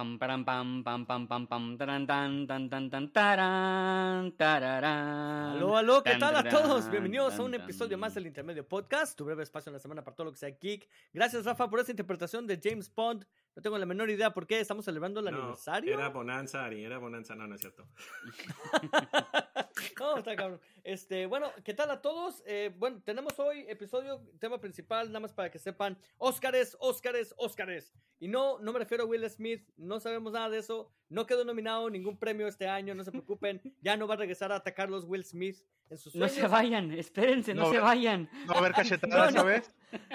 pam pam pam pam pam pam pam taran tan tan tan tan taran tararán. Aló, aló, ¿qué tal a todos? Bienvenidos a un episodio más del Intermedio Podcast, tu breve espacio en la semana para todo lo que sea geek. Gracias, Rafa, por esa interpretación de James Bond. No tengo la menor idea por qué estamos celebrando el No, aniversario. Era Bonanza, Ari, era Bonanza, no, no es cierto. No, está cabrón. Este, bueno, ¿qué tal a todos? Eh, bueno, tenemos hoy episodio, tema principal, nada más para que sepan, Óscares, Óscares, Óscares. Y no, no me refiero a Will Smith, no sabemos nada de eso, no quedó nominado ningún premio este año, no se preocupen, ya no va a regresar a atacarlos Will Smith en sus No se vayan, espérense, no, No, se vayan. No va a haber cachetadas, No, no. ¿sabes?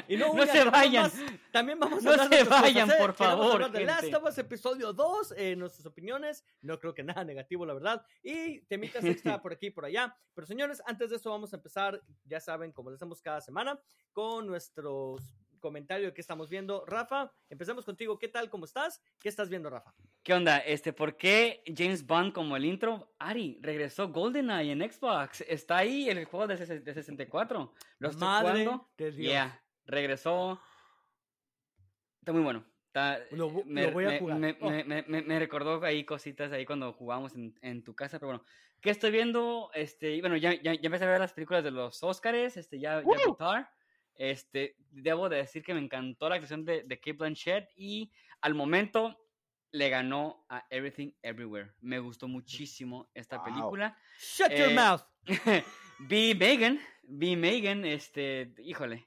Y no, No se vayan. más. También vamos a No hablar se de otras vayan, cosas, por favor, de Last of Us episodio 2, eh, nuestras opiniones. No creo que nada negativo, la verdad. Y temitas extra por aquí por allá. Pero señores, antes de eso vamos a empezar, ya saben, como lo hacemos cada semana, con nuestros comentarios que estamos viendo. Rafa, empecemos contigo. ¿Qué tal? ¿Cómo estás? ¿Qué estás viendo, Rafa? ¿Qué onda? Este, ¿por qué James Bond como el intro? Ari, regresó GoldenEye en Xbox. Está ahí el juego de, ses- de 64. Lo estoy Madre jugando. de Dios. Yeah, regresó. Está muy bueno. Está- Lo me, lo voy a me- jugar. me- Oh. me- me- me- me recordó ahí cositas ahí cuando jugamos en, en tu casa, pero bueno. ¿Qué estoy viendo? Este, bueno, ya, ya, ya empecé a ver las películas de los Oscars, este, ya, ya vi Tar. Este, debo de decir que me encantó la actuación de, de Kate Blanchett y al momento le ganó a Everything Everywhere. Me gustó muchísimo esta Wow. película. Shut your Eh, mouth. vi Megan, vi Megan, este, híjole.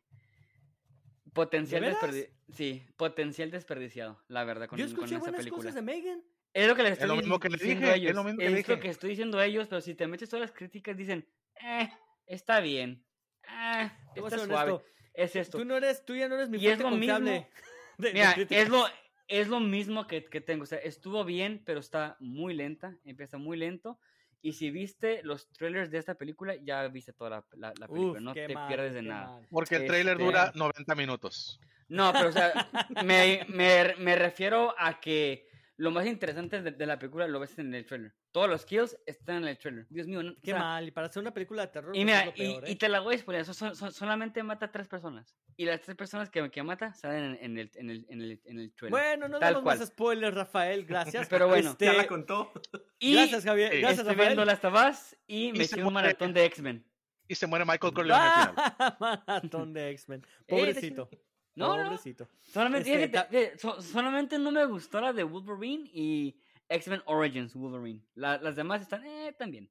Potencial ¿De desperdiciado. Sí, potencial desperdiciado, la verdad, con, Yo con escuché esa buenas película. cosas de Megan. Es lo que les Es estoy lo mismo que le diciendo dije, a es ellos. lo mismo que lo estoy diciendo a ellos, pero si te metes todas las críticas, dicen, eh, está bien. A está suave. honesto. Es esto. Tú no eres, tú ya no eres mi Y es fuente lo confiable. mismo. de- de Mira, crítica. es lo, es lo mismo que, que tengo. O sea, estuvo bien, pero está muy lenta. Empieza muy lento. Y si viste los trailers de esta película, ya viste toda la, la- la película. Uf, no te mal, pierdes de nada. mal. Porque el trailer Este- dura 90 minutos. No, pero o sea, me, me- me refiero a que lo más interesante de, de la película lo ves en el trailer. Todos los kills están en el trailer. Dios mío, no- o Qué sea, mal. Y para hacer una película de terror, Y mira, es lo y, peor, y ¿eh? te la voy a spoiler, so- so- so- solamente mata a tres personas. Y las tres personas que, que mata salen en, en el, en, el, en, el, en el trailer. Bueno, no Tal damos cual. más spoilers, Rafael, gracias. Pero bueno. Este, Ya la contó. y Gracias, Javier. Sí. Gracias, estoy Rafael. viendo Las Tabas y me hice un maratón de X-Men. Y se muere Michael Corleone al final. Ah, Maratón de X-Men. Pobrecito. No, no, Pobrecito. Solamente, Este, fíjate, so- solamente no me gustó la de Wolverine y X-Men Origins Wolverine. La- las demás están, eh, también.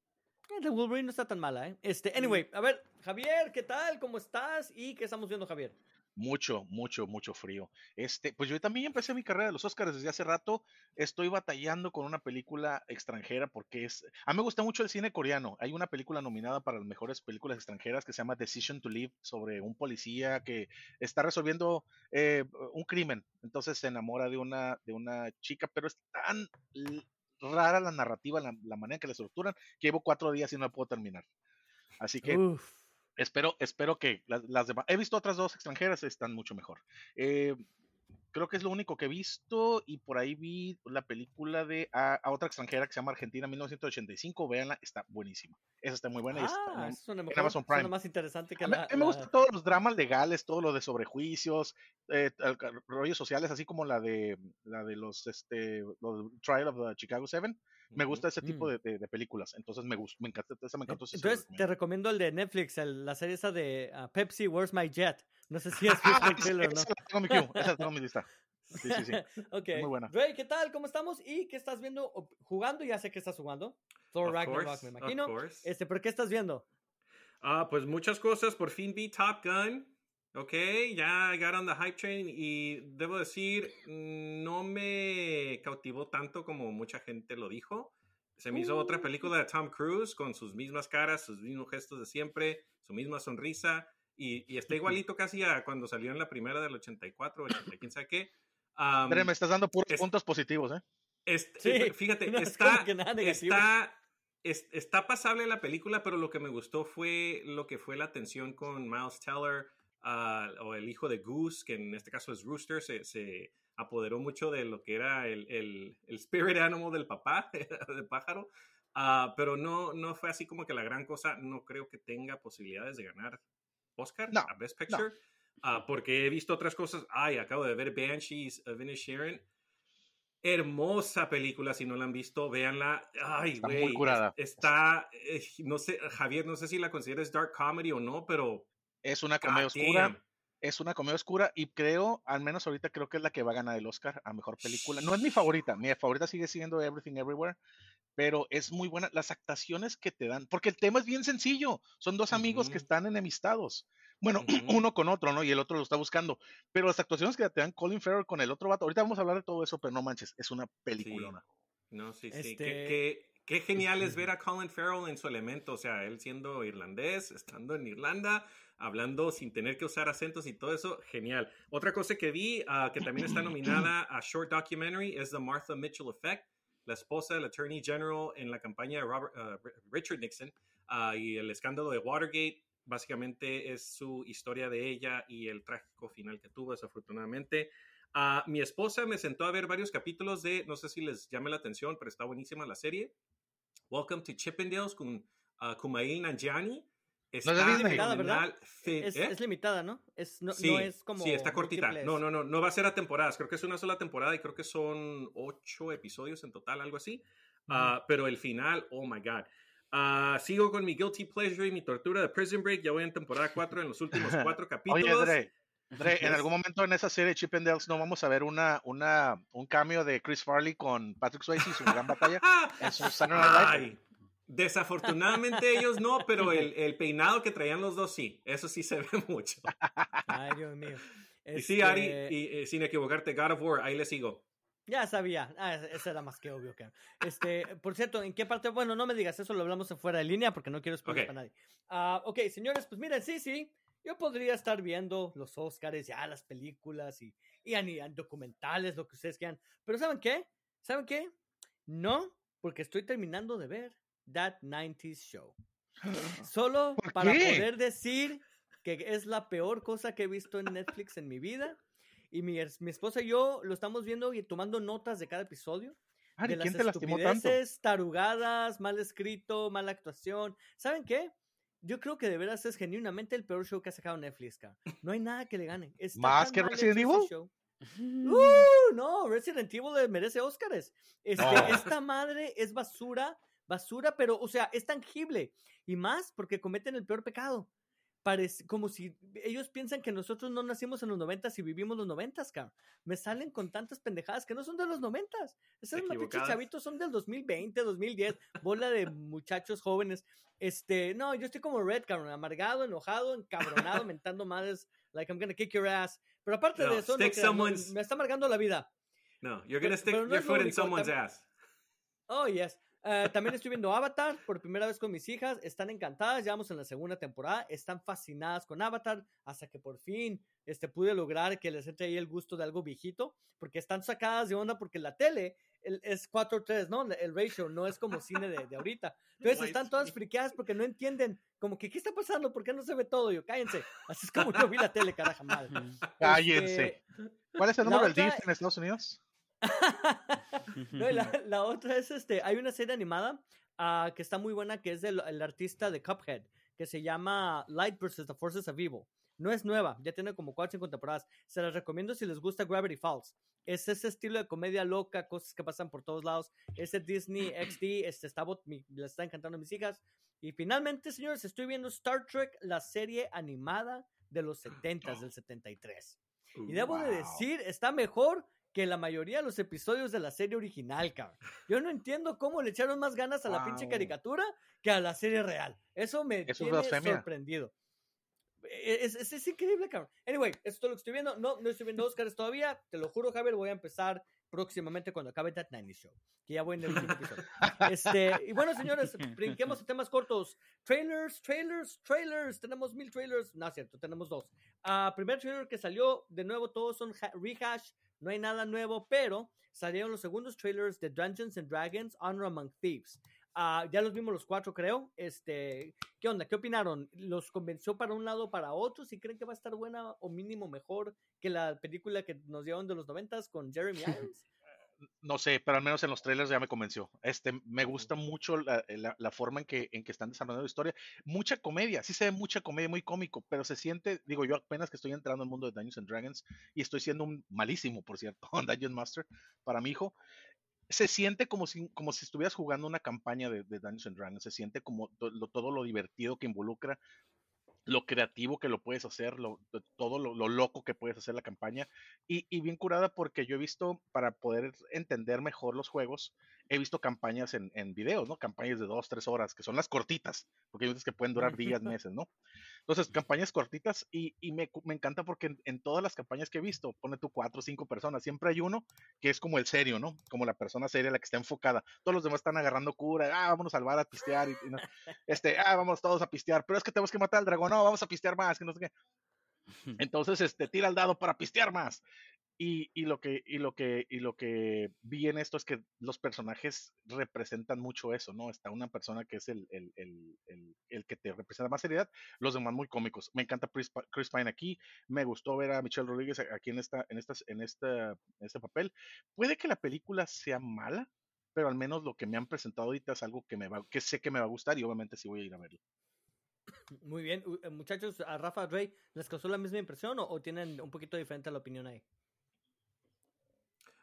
Eh, The Wolverine no está tan mala, ¿eh? Este, anyway, a ver, Javier, ¿qué tal? ¿Cómo estás? ¿Y qué estamos viendo, Javier? Mucho, mucho, mucho frío. Este, pues yo también empecé mi carrera de los Oscars desde hace rato. Estoy batallando con una película extranjera porque es. A mí me gusta mucho el cine coreano. Hay una película nominada para las mejores películas extranjeras que se llama Decision to Live sobre un policía que está resolviendo eh, un crimen. Entonces se enamora de una, de una chica, pero es tan rara la narrativa, la, la manera que la estructuran, que llevo cuatro días y no la puedo terminar. Así que Uf. Espero, espero que las, las demás. He visto otras dos extranjeras, están mucho mejor. Eh, creo que es lo único que he visto. Y por ahí vi la película de a, a otra extranjera que se llama Argentina 1985. Véanla, está buenísima. Esa está muy buena. y está Ah, en- mejor. Amazon Prime. más interesante que a la... me la- gustan todos los dramas legales, todo lo de sobrejuicios, eh, rollos sociales, así como la de la de los este los Trial of the Chicago Seven. Me gusta ese tipo Mm. de, de- de películas. Entonces me gusta, me encanta, esa me encantó. Entonces, te recomiendo. el de Netflix, el- la serie esa de ah, Pepsi, Where's My Jet? No sé si has visto el trailer o no. Esa la tengo en mi queue, esa la tengo en mi lista. Sí, sí, sí. Muy buena. Ray, ¿qué tal? ¿Cómo estamos? ¿Y qué estás viendo? Jugando, ya sé que estás jugando. Thor Of Ragnarok, course, me of imagino. course. Este, ¿pero qué estás viendo? Ah, pues muchas cosas. Por fin vi Top Gun. Ok, ya got on the hype train y debo decir, no me cautivó tanto como mucha gente lo dijo. Se me hizo Uh. otra película de Tom Cruise con sus mismas caras, sus mismos gestos de siempre, su misma sonrisa y, y está igualito casi a cuando salió en la primera del 84, 80, quién sabe qué. André, me estás dando puros es- puntos positivos, ¿eh? Sí, eh, fíjate, no está, está, es- está pasable la película, pero lo que me gustó fue lo que fue la tensión con Miles Teller ah, o el hijo de Goose, que en este caso es Rooster, se, se apoderó mucho de lo que era el, el, el spirit animal del papá, del pájaro. Ah, pero no, no fue así como que la gran cosa. No creo que tenga posibilidades de ganar Oscar No, a Best Picture. Ah, porque he visto otras cosas. Ay, acabo de ver Banshees of Inisherin. Hermosa película, si no la han visto, véanla. Ay, Está güey. muy curada. es- Está, eh, no sé, Javier, no sé si la consideras dark comedy o no, pero Es una comedia God oscura. damn. Es una comedia oscura y creo, al menos ahorita creo que es la que va a ganar el Oscar a mejor película. No es mi favorita, mi favorita sigue siendo Everything Everywhere, pero es muy buena las actuaciones que te dan, porque el tema es bien sencillo. Son dos amigos que Ujú. están enemistados. Bueno, Ujú. uno con otro, ¿no? Y el otro lo está buscando. Pero las actuaciones que te dan Colin Farrell con el otro vato, ahorita vamos a hablar de todo eso, pero no manches, es una película. No, sí, sí. Este- Qué, qué- qué genial es ver a Colin Farrell en su elemento, o sea, él siendo irlandés, estando en Irlanda, hablando sin tener que usar acentos y todo eso, genial. Otra cosa que vi, ah, que también está nominada a Short Documentary, es The Martha Mitchell Effect, la esposa del Attorney General en la campaña de Robert, ah, Richard Nixon ah, y el escándalo de Watergate. Básicamente es su historia de ella y el trágico final que tuvo, desafortunadamente. Ah, mi esposa me sentó a ver varios capítulos de, no sé si les llame la atención, pero está buenísima la serie. Welcome to Chippendales con uh, Kumail Nanjiani. Está de Disney. Limitada, ¿verdad? Es, ¿eh? es limitada, ¿no? Es, no, sí, no es como. sí, está cortita. No, no, no, no va a ser a temporadas. Creo que es una sola temporada y creo que son ocho episodios en total, algo así. Ah, pero el final, oh my God. Ah, sigo con mi Guilty Pleasure y mi tortura de Prison Break. Ya voy en temporada 4 en los últimos cuatro capítulos. Oye, Dre, Dre, en algún momento en esa serie de Chip and Dales no vamos a ver una, una, un cambio de Chris Farley con Patrick Swayze y su gran batalla. en su Saturday Night desafortunadamente ellos no, pero el, el peinado que traían los dos sí. Eso sí se ve mucho. Ay, Dios mío. Y sí, Ari, Este, y, eh, sin equivocarte, God of War, ahí le sigo. Ya sabía. Ah, es- eso era más que obvio. Que... Este, por cierto, ¿en qué parte? Bueno, no me digas eso, lo hablamos en fuera de línea porque no quiero spoiler Ok. para nadie. Ah, ok, señores, pues miren, sí, sí. Yo podría estar viendo los Oscars, ya las películas y, y ani- documentales, lo que ustedes quieran. Pero ¿saben qué? ¿Saben qué? No, porque estoy terminando de ver That 90s Show. Solo ¿Por para qué? poder decir que es la peor cosa que he visto en Netflix en mi vida. Y mi, mi esposa y yo lo estamos viendo y tomando notas de cada episodio. Ari, de ¿quién las te lastimó tanto? estupideces, tarugadas, mal escrito, mala actuación. ¿Saben qué? Yo creo que de veras es genuinamente el peor show que ha sacado Netflix, cara. No hay nada que le gane. Está ¿Más que Resident Evil? show. Uh, no, Resident Evil merece Óscares. Este, No. Esta madre es basura, basura, pero, o sea, es tangible. Y más porque cometen el peor pecado. Parece como si ellos piensan que nosotros no nacimos en los noventas y vivimos los noventas, cabrón. Me salen con tantas pendejadas que no son de los noventas. Esos Equivocadas. chavitos son del 2020, 2010, bola de muchachos jóvenes. Este, no, yo estoy como Red, cabrón, amargado, enojado, encabronado, mentando madres, like I'm gonna kick your ass. Pero aparte No, de eso, no someone's- me está amargando la vida. No, you're gonna Pero- stick pero no your foot in someone's ass. Oh, yes. Eh, también estoy viendo Avatar por primera vez con mis hijas. Están encantadas. Ya vamos en la segunda temporada. Están fascinadas con Avatar. Hasta que por fin este, pude lograr que les entre ahí el gusto de algo viejito. Porque están sacadas de onda porque la tele el- es 4-3, ¿no? El ratio no es como cine de, de ahorita. Entonces están todas friqueadas porque no entienden. Como que, ¿qué está pasando? ¿Por qué no se ve todo? Yo, cállense. Así es como yo vi la tele, caraja madre. Cállense. Este, ¿Cuál es el nombre del Disney en Estados Unidos? No, la, la otra es este, hay una serie animada ah, que está muy buena que es del el artista de Cuphead, que se llama Light vs. The Forces of Evil. No es nueva, ya tiene como 4 o 5 temporadas. Se las recomiendo si les gusta Gravity Falls. Es ese estilo de comedia loca, cosas que pasan por todos lados. Ese Disney XD, este está, les está encantando a mis hijas. Y finalmente, señores, estoy viendo Star Trek, la serie animada de los 70 del 73. Y debo de Wow. decir, está mejor que la mayoría de los episodios de la serie original, cabrón. Yo no entiendo cómo le echaron más ganas a la pinche caricatura que a la serie real. Eso me Eso es tiene sorprendido. E, Es, es- es increíble, cabrón. Anyway, esto es todo lo que estoy viendo. No, no estoy viendo Oscars todavía. Te lo juro, Javier, voy a empezar próximamente cuando acabe That 90 Show. Que ya voy en el último episodio. Este, y bueno, señores, brinquemos a temas cortos. Trailers, trailers, trailers. Tenemos mil trailers. No es cierto, tenemos dos. Ah, primer trailer que salió, de nuevo, todos son ha- rehash. No hay nada nuevo, pero salieron los segundos trailers de Dungeons and Dragons Honor Among Thieves. Ah, ya los vimos los cuatro, creo. Este, ¿Qué onda? ¿Qué opinaron? ¿Los convenció para un lado o para otro? ¿Si creen que va a estar buena o mínimo mejor que la película que nos dieron de los noventas con Jeremy Irons? No sé, pero al menos en los trailers ya me convenció. Este, me gusta mucho la, la, forma en que, en que están desarrollando la historia. Mucha comedia, sí se ve mucha comedia, muy cómico, pero se siente, digo yo apenas que estoy entrando al mundo de Dungeons and Dragons y estoy siendo un malísimo, por cierto, Dungeon Master para mi hijo. Se siente como si, como si estuvieras jugando una campaña de, de Dungeons and Dragons, se siente como todo lo divertido que involucra lo creativo que lo puedes hacer, todo lo, loco que puedes hacer la campaña. Y, bien curada porque yo he visto, para poder entender mejor los juegos, he visto campañas en, en videos, ¿no? Campañas de dos, tres horas, que son las cortitas, porque hay veces que pueden durar días, meses, ¿no? Entonces, campañas cortitas y, y me, me, encanta porque en, todas las campañas que he visto, pone tú cuatro o cinco personas, siempre hay uno que es como el serio, ¿no? Como la persona seria, la que está enfocada. Todos los demás están agarrando cura, ah, vámonos a salvar a pistear, y, este, ah, vamos todos a pistear, pero es que tenemos que matar al dragón, no, vamos a pistear más, que no sé qué. Entonces, este, tira el dado para pistear más. Y, y, lo que, y, lo que, y lo que vi en esto es que los personajes representan mucho eso, ¿no? Está una persona que es el, el, el, el que te representa más seriedad, los demás muy cómicos. Me encanta Chris, Chris, Pine aquí, me gustó ver a Michelle Rodríguez aquí en, esta, en, estas, en, esta, en este papel. Puede que la película sea mala, pero al menos lo que me han presentado ahorita es algo que, me va, que sé que me va a gustar y obviamente sí voy a ir a verlo. Muy bien, eh, muchachos, a Rafa Rey, ¿les causó la misma impresión o, o tienen un poquito diferente la opinión ahí?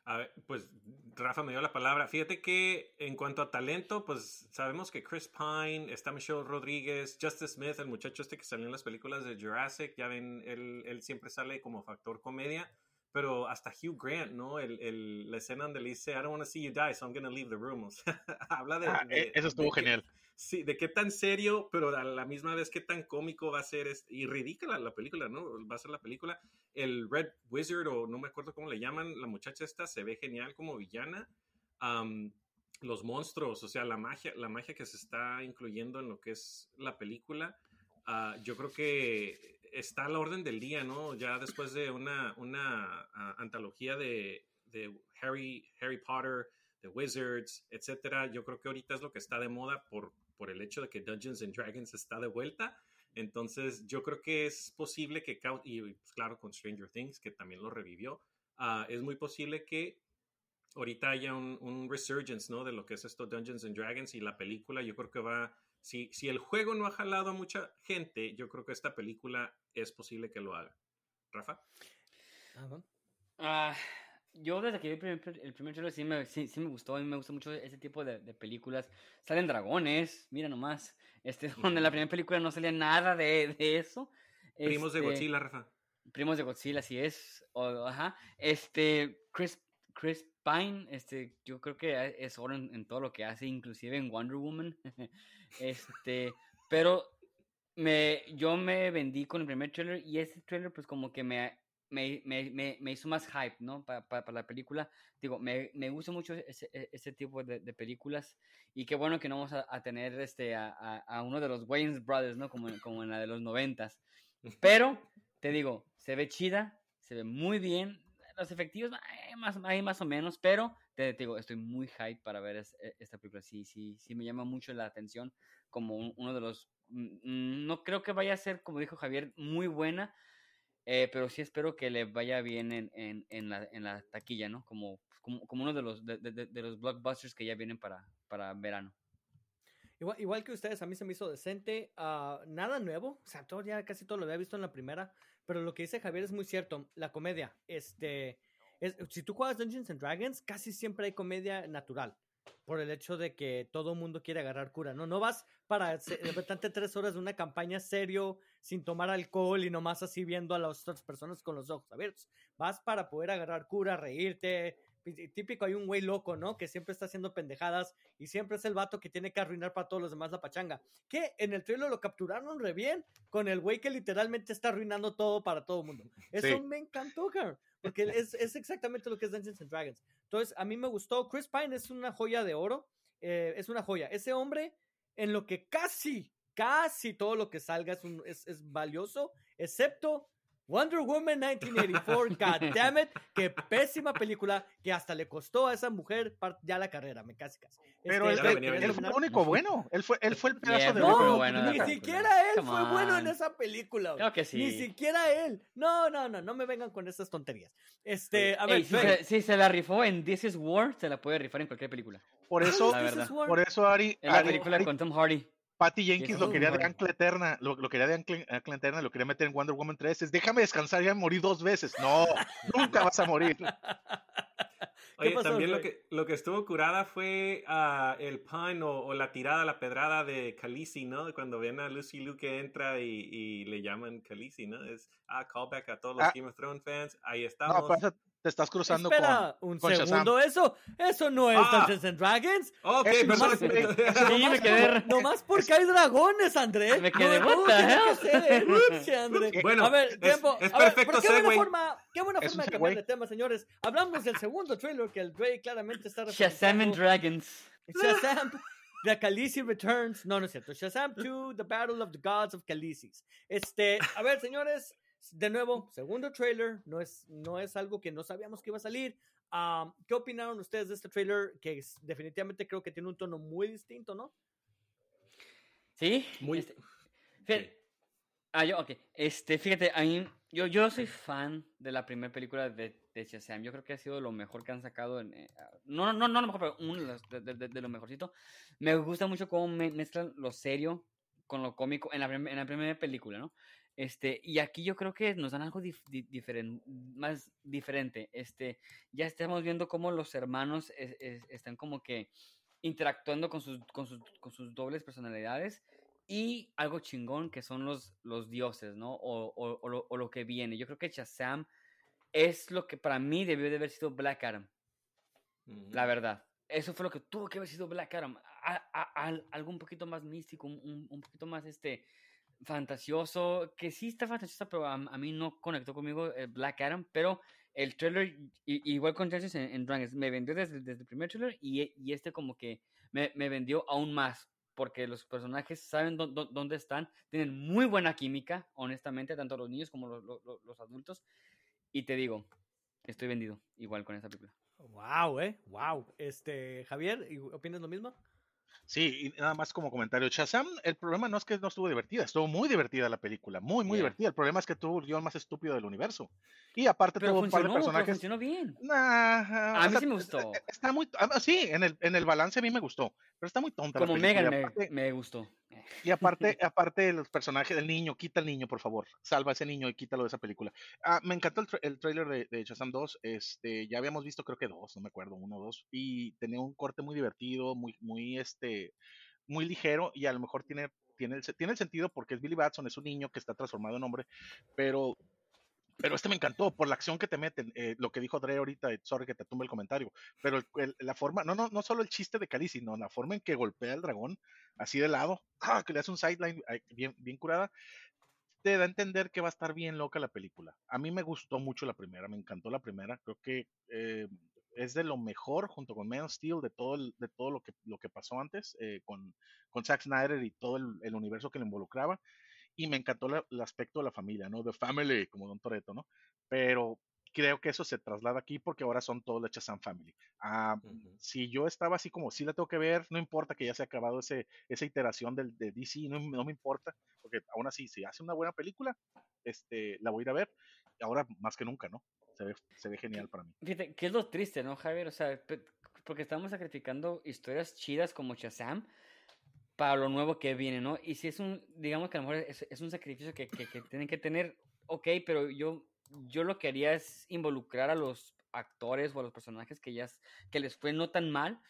A ver, pues Rafa me dio la palabra. Fíjate que en cuanto a talento, pues sabemos que Chris Pine, está Michelle Rodríguez, Justice Smith, el muchacho este que salió en las películas de Jurassic, ya ven, él, él siempre sale como factor comedia, pero hasta Hugh Grant, ¿no? El, el, la escena donde le dice, I don't want to see you die, so I'm going to leave the room. O sea, habla de, ah, e, Eso estuvo genial sí, de qué tan serio, pero a la misma vez qué tan cómico va a ser, y ridícula la película, ¿no? Va a ser la película. El Red Wizard, o no me acuerdo cómo le llaman, la muchacha esta se ve genial como villana. los monstruos, o sea, la magia, la magia que se está incluyendo en lo que es la película, ah, yo creo que está a la orden del día, ¿no? Ya después de una, una ah, antología de, de Harry, Harry Potter, The Wizards, etcétera, yo creo que ahorita es lo que está de moda por por el hecho de que Dungeons and Dragons está de vuelta. Entonces, yo creo que es posible que, y pues, claro, con Stranger Things, que también lo revivió, ah, es muy posible que ahorita haya un, resurgence, ¿no? De lo que es esto Dungeons and Dragons y la película, yo creo que va, si, si el juego no ha jalado a mucha gente, yo creo que esta película es posible que lo haga. Rafa. Ah, yo desde que vi el primer, trailer sí me, sí, me gustó, a mí me gusta mucho ese tipo de, de, películas. Salen dragones, mira nomás, este, donde en la primera película no salía nada de, de eso. Primos de este, Godzilla, Rafa. Primos de Godzilla, así es. ajá. Este, Chris, Chris Pine, este, yo creo que es oro en, todo lo que hace, inclusive en Wonder Woman. este, pero me, yo me vendí con el primer trailer y ese trailer pues como que me me, me, me, hizo más hype, ¿no? Para, para, la película. Digo, me, me gusta mucho ese, e, ese tipo de, de, películas y qué bueno que no vamos a, a tener este, a, a, uno de los Wayne Brothers, ¿no? Como, como en la de los noventas. Pero, te digo, se ve chida, se ve muy bien. Los efectivos, hay más, hay más o menos, pero te, digo, estoy muy hype para ver e, esta película. Sí, sí, sí me llama mucho la atención como uno de los... Mm, mm, no creo que vaya a ser, como dijo Javier, muy buena, eh, pero sí espero que le vaya bien en, en, en, la, en la, taquilla, ¿no? Como, como, como uno de los, de, de, de, los blockbusters que ya vienen para, para verano. Igual, igual, que ustedes, a mí se me hizo decente. Uh, nada nuevo. O sea, todo, ya casi todo lo había visto en la primera. Pero lo que dice Javier es muy cierto. La comedia. Este. Es, si tú juegas Dungeons and Dragons, casi siempre hay comedia natural por el hecho de que todo mundo quiere agarrar cura, ¿no? No vas para de repente tres horas de una campaña serio, sin tomar alcohol y nomás así viendo a las otras personas con los ojos abiertos. Vas para poder agarrar cura, reírte. Típico, hay un güey loco, ¿no? Que siempre está haciendo pendejadas y siempre es el vato que tiene que arruinar para todos los demás la pachanga. Que en el trailer lo capturaron re bien con el güey que literalmente está arruinando todo para todo el mundo. Eso me encantó, cara. Porque es, es, exactamente lo que es Dungeons and Dragons. Entonces, a mí me gustó. Chris Pine es una joya de oro. Eh, es una joya. Ese hombre, en lo que casi, casi todo lo que salga es, es, es valioso, excepto Wonder Woman 1984, God damn it, qué pésima película que hasta le costó a esa mujer ya la carrera, me casi casi. Pero Este, él, fue el único bueno. Él fue, él fue el pedazo Yeah, de No, bueno ni siquiera él Come fue bueno en esa película. que sí. Ni siquiera él. No, no, no, no me vengan con esas tonterías. Este, a ver, Ey, si, se, si se la rifó en This is War, se la puede rifar en cualquier película. Por eso, La This verdad. is War. por eso Ari, En la Ari- película Ari- con Tom Hardy. Patty Jenkins lo quería de. Ancla Eterna, lo, lo quería de Ancla, Ancla Eterna, lo quería meter en Wonder Woman 3. Es, déjame descansar, ya morí dos veces. No, nunca vas a morir. ¿Qué Oye, pasó, también lo que, lo que estuvo curada fue ah, el pun o, o la tirada, la pedrada de Khaleesi, ¿no? Cuando ven a Lucy Liu que entra y, y le llaman Khaleesi, ¿no? Es, ah, callback a todos los Ah. Game of Thrones fans. Ahí No, estamos. pasa, te estás cruzando Espera un con Shazam. segundo, eso, eso no es Ah. Dungeons and Dragons. ok, Es perdón. me quedé. Nomás porque hay dragones, André. Me quedé, no, what no, the Rusia, André. Bueno, a ver, es- tiempo. es a ver, perfecto pero qué buena forma, qué buena forma de cambiar de tema, señores. Hablamos del segundo trailer que el Dre claramente está Shazam and. Dragons. Shazam, The Khaleesi Returns. No, no es cierto. Shazam 2, The Battle of the Gods of Khaleesi's. Este, a ver, señores, de nuevo, segundo trailer. No es, no es algo que no sabíamos que iba a salir. Um, ¿Qué opinaron ustedes de este trailer? Que es- definitivamente creo que tiene un tono muy distinto, ¿no? ¿Sí? Muy- Este, fíjate, Ah, yo, ok. Este, fíjate, a mí, yo, yo soy fan de la primera película de, de Shazam. Yo creo que ha sido lo mejor que han sacado. En, eh, no, no, no lo mejor, pero uno de, los- de, de- de lo mejorcito. Me gusta mucho cómo me- mezclan lo serio con lo cómico en la, en la primera película, ¿no? Este, y aquí yo creo que nos dan algo dif- di- diferen- más diferente. Este, ya estamos viendo cómo los hermanos es- es- están como que interactuando con sus, con sus, con sus dobles personalidades y algo chingón que son los, los dioses, ¿no? O, o- o lo, o lo que viene. Yo creo que Shazam es lo que para mí debió de haber sido Black Adam, la verdad. Eso fue lo que tuvo que haber sido Black Adam. A- a- al- algo un poquito más místico, un- un poquito más este fantasioso, que sí está fantasioso, pero a, a mí no conectó conmigo el Black Adam, pero el trailer, i- igual con Dungeons en, en Dragons, me vendió desde, desde el primer trailer y, y este como que me, me vendió aún más, porque los personajes saben dó- dó- dónde están, tienen muy buena química, honestamente, tanto los niños como los, los- los adultos, y te digo, estoy vendido igual con esta película. Wow, eh, wow. Este, Javier, ¿y- ¿opinas lo mismo? Sí, y nada más como comentario. Shazam, el problema no es que no estuvo divertida, estuvo muy divertida la película, muy, muy Yeah. divertida. El problema es que tuvo el guion más estúpido del universo. Y aparte Pero tuvo un par de funcionó, pero personajes. funcionó bien. Nah, A mí sea, sí me gustó. Está muy, ah, sí, en el, en el balance a mí me gustó, pero está muy tonta. la Como película, Megan me gustó. Y aparte, aparte los personajes del niño, quita al niño, por favor. Salva a ese niño y quítalo de esa película. Ah, me encantó el, tra- el trailer de, de Shazam 2. Este, ya habíamos visto, creo que dos, no me acuerdo, uno o dos. Y tenía un corte muy divertido, muy, muy, este, muy ligero. Y a lo mejor tiene, tiene, el, tiene el sentido porque es Billy Batson, es un niño que está transformado en hombre. Pero, pero este me encantó por la acción que te meten. eh, lo que dijo Dre ahorita, eh, sorry que te tumbe el comentario. Pero la forma, no, no, no solo el chiste de Cali, sino la forma en que golpea al dragón así de lado, ¡ah! que le hace un sideline bien, bien curada, te da a entender que va a estar bien loca la película. A mí me gustó mucho la primera, me encantó la primera, creo que eh, es de lo mejor junto con Man of Steel de todo, de todo lo, que, lo que pasó antes eh, con, con Zack Snyder y todo el, el universo que le involucraba. Y me encantó la- el aspecto de la familia, ¿no? The family, como Don Toreto, ¿no? Pero creo que eso se traslada aquí porque ahora son todos la Shazam Family. Ah, Ujú. si yo estaba así como, sí la tengo que ver, no importa que ya se ha acabado ese, esa iteración del, de DC, no, no me importa, porque aún así, si hace una buena película, este, la voy a ir a ver, ahora más que nunca, ¿no? Se ve, se ve genial para mí. Fíjate, que es lo triste, ¿no, Javier? O sea, porque estamos sacrificando historias chidas como Shazam para lo nuevo que viene, ¿no? Y si es un, digamos que a lo mejor es, es un sacrificio que, que, que tienen que tener, ok, pero yo, yo lo que haría es involucrar a los actores o a los personajes que ya, que les fue no tan mal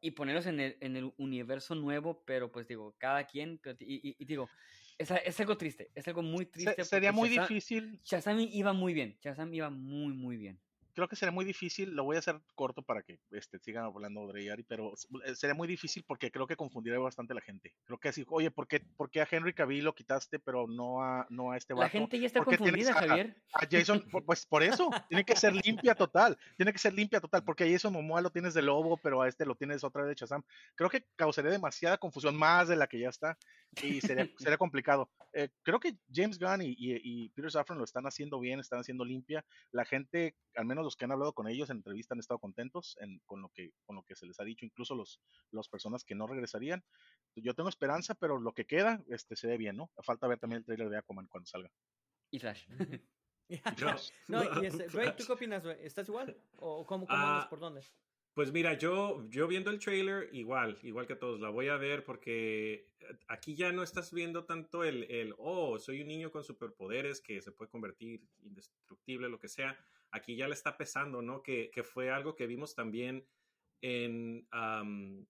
y ponerlos en el, en el universo nuevo, pero pues digo, cada quien, pero y, y- y digo, es, algo triste, es algo muy Se- triste. sería porque muy Shazam- difícil, Shazam iba muy bien, Shazam iba muy, muy bien. Creo que sería muy difícil, lo voy a hacer corto para que este, sigan hablando de Yari, pero eh, sería muy difícil porque creo que confundiría bastante a la gente. Creo que así, oye, ¿por qué, ¿por qué a Henry Cavill lo quitaste, pero no a, no a este vato? La gente ya está ¿Por qué tienes confundida, a- Javier. A Jason, pu- pues por eso, tiene que ser limpia total, tiene que ser limpia total, porque a Jason Momoa lo tienes de lobo, pero a este lo tienes otra vez de Shazam. Creo que causaría demasiada confusión, más de la que ya está, y sería, sería complicado. Eh, creo que James Gunn y, y- y Peter Safran lo están haciendo bien, están haciendo limpia. La gente, al menos los que han hablado con ellos en entrevista, han estado contentos en- con, lo que, con lo que se les ha dicho, incluso los, las personas que no regresarían. Yo tengo esperanza, pero lo que queda este, se ve bien, ¿no? Falta ver también el trailer de Aquaman cuando salga. Y Flash. Yo- No, y este, Ray, ¿tú qué opinas, güey? ¿Estás igual? ¿O cómo, cómo Ah, andas? ¿Por dónde? Pues mira, yo, yo viendo el trailer, igual, igual que todos, la voy a ver porque aquí ya no estás viendo tanto el, el, oh, soy un niño con superpoderes que se puede convertir indestructible, lo que sea. Aquí ya le está pesando, ¿no? Que, que fue algo que vimos también en, am,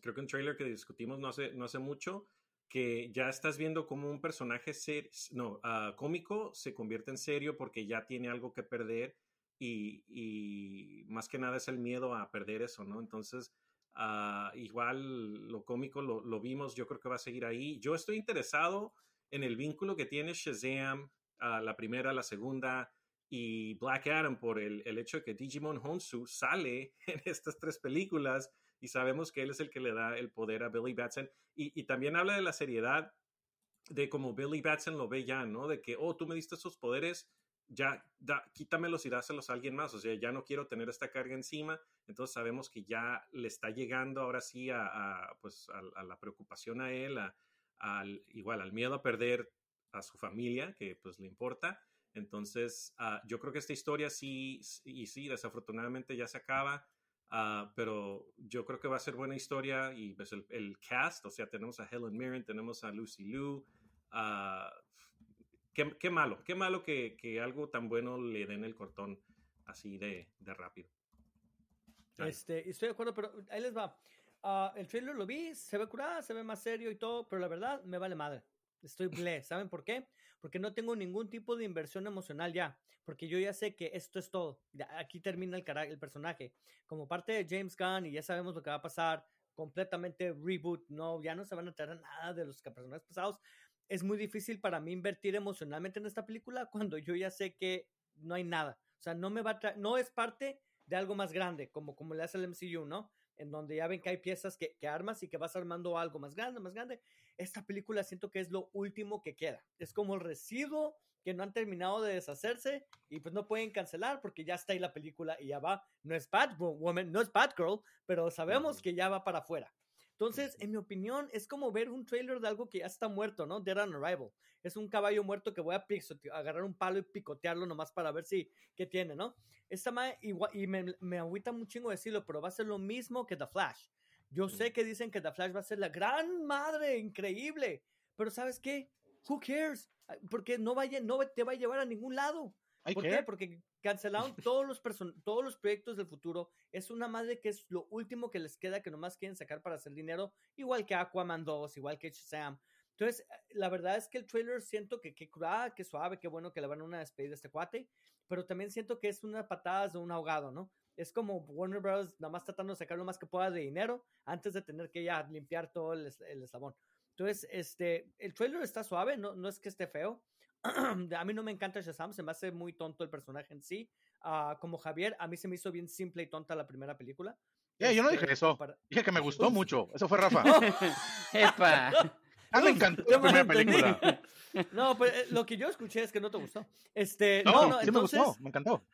creo que un trailer que discutimos no hace, no hace mucho, que ya estás viendo como un personaje ser, no, ah, cómico se convierte en serio porque ya tiene algo que perder y, más que nada es el miedo a perder eso, ¿no? Entonces, ah, igual lo cómico lo, lo vimos, yo creo que va a seguir ahí. Yo estoy interesado en el vínculo que tiene Shazam, ah, la primera, la segunda y Black Adam por el, el hecho de que Digimon Honsu sale en estas tres películas y sabemos que él es el que le da el poder a Billy Batson. Y, y también habla de la seriedad de cómo Billy Batson lo ve ya, ¿no? De que, oh, tú me diste esos poderes, ya, da, quítamelos y dáselos a alguien más. O sea, ya no quiero tener esta carga encima. Entonces sabemos que ya le está llegando ahora sí a, pues, a, la preocupación a él, al, igual al miedo a perder a su familia, que pues le importa. Entonces, uh, yo creo que esta historia sí, y sí, desafortunadamente ya se acaba. Uh, pero yo creo que va a ser buena historia y pues el, el, cast, o sea, tenemos a Helen Mirren, tenemos a Lucy Liu, uh, qué, qué, malo, qué malo que, que, algo tan bueno le den el cortón así de, de rápido. Este, estoy de acuerdo, pero ahí les va. El trailer lo vi, se ve curada, se ve más serio y todo, pero la verdad me vale madre. Estoy ble, ¿saben por qué? Porque no tengo ningún tipo de inversión emocional ya, porque yo ya sé que esto es todo. Aquí termina el, el personaje. Como parte de James Gunn y ya sabemos lo que va a pasar, completamente reboot, no, ya no se van a traer nada de los personajes pasados. Es muy difícil para mí invertir emocionalmente en esta película cuando yo ya sé que no hay nada. O sea, no me va a no es parte de algo más grande, como, como le hace el MCU, ¿no? En donde ya ven que hay piezas que, que armas y que vas armando algo más grande, más grande. Esta película siento que es lo último que queda. Es como el residuo que no han terminado de deshacerse y pues no pueden cancelar porque ya está ahí la película y ya va. No es Batwoman, no es Batgirl, pero sabemos que ya va para afuera. Entonces, en mi opinión, es como ver un trailer de algo que ya está muerto, ¿no? Dead on Arrival. Es un caballo muerto que voy a agarrar un palo y picotearlo nomás para ver si qué tiene, ¿no? Esta madre, igual, y me, me agüita un chingo decirlo, pero va a ser lo mismo que The Flash. Yo sé que dicen que The Flash va a ser la gran madre, increíble, pero ¿sabes qué? Who cares? Porque no, vaya, no te va a llevar a ningún lado. ¿Por qué? Porque cancelaron todos los, todos los proyectos del futuro. Es una madre que es lo último que les queda, que nomás quieren sacar para hacer dinero, igual que Aquaman 2, igual que Shazam. Entonces, la verdad es que el trailer siento que qué curada, que suave, qué bueno que le van a una despedida a este cuate, pero también siento que es una patada de un ahogado, ¿no? Es como Warner Bros. nada más tratando de sacar lo más que pueda de dinero antes de tener que ya limpiar todo el, el eslabón. Entonces, este, el trailer está suave, no, no es que esté feo. a mí no me encanta Shazam, se me hace muy tonto el personaje en sí. Uh, como Javier, a mí se me hizo bien simple y tonta la primera película. Yeah, este, yo no dije eso. Para... Dije que me gustó mucho. Eso fue Rafa. ¡Epa! A mí me encantó la primera película. No, pues lo que yo escuché es que no te gustó. Este, no, no, no sí entonces, me gustó, me encantó.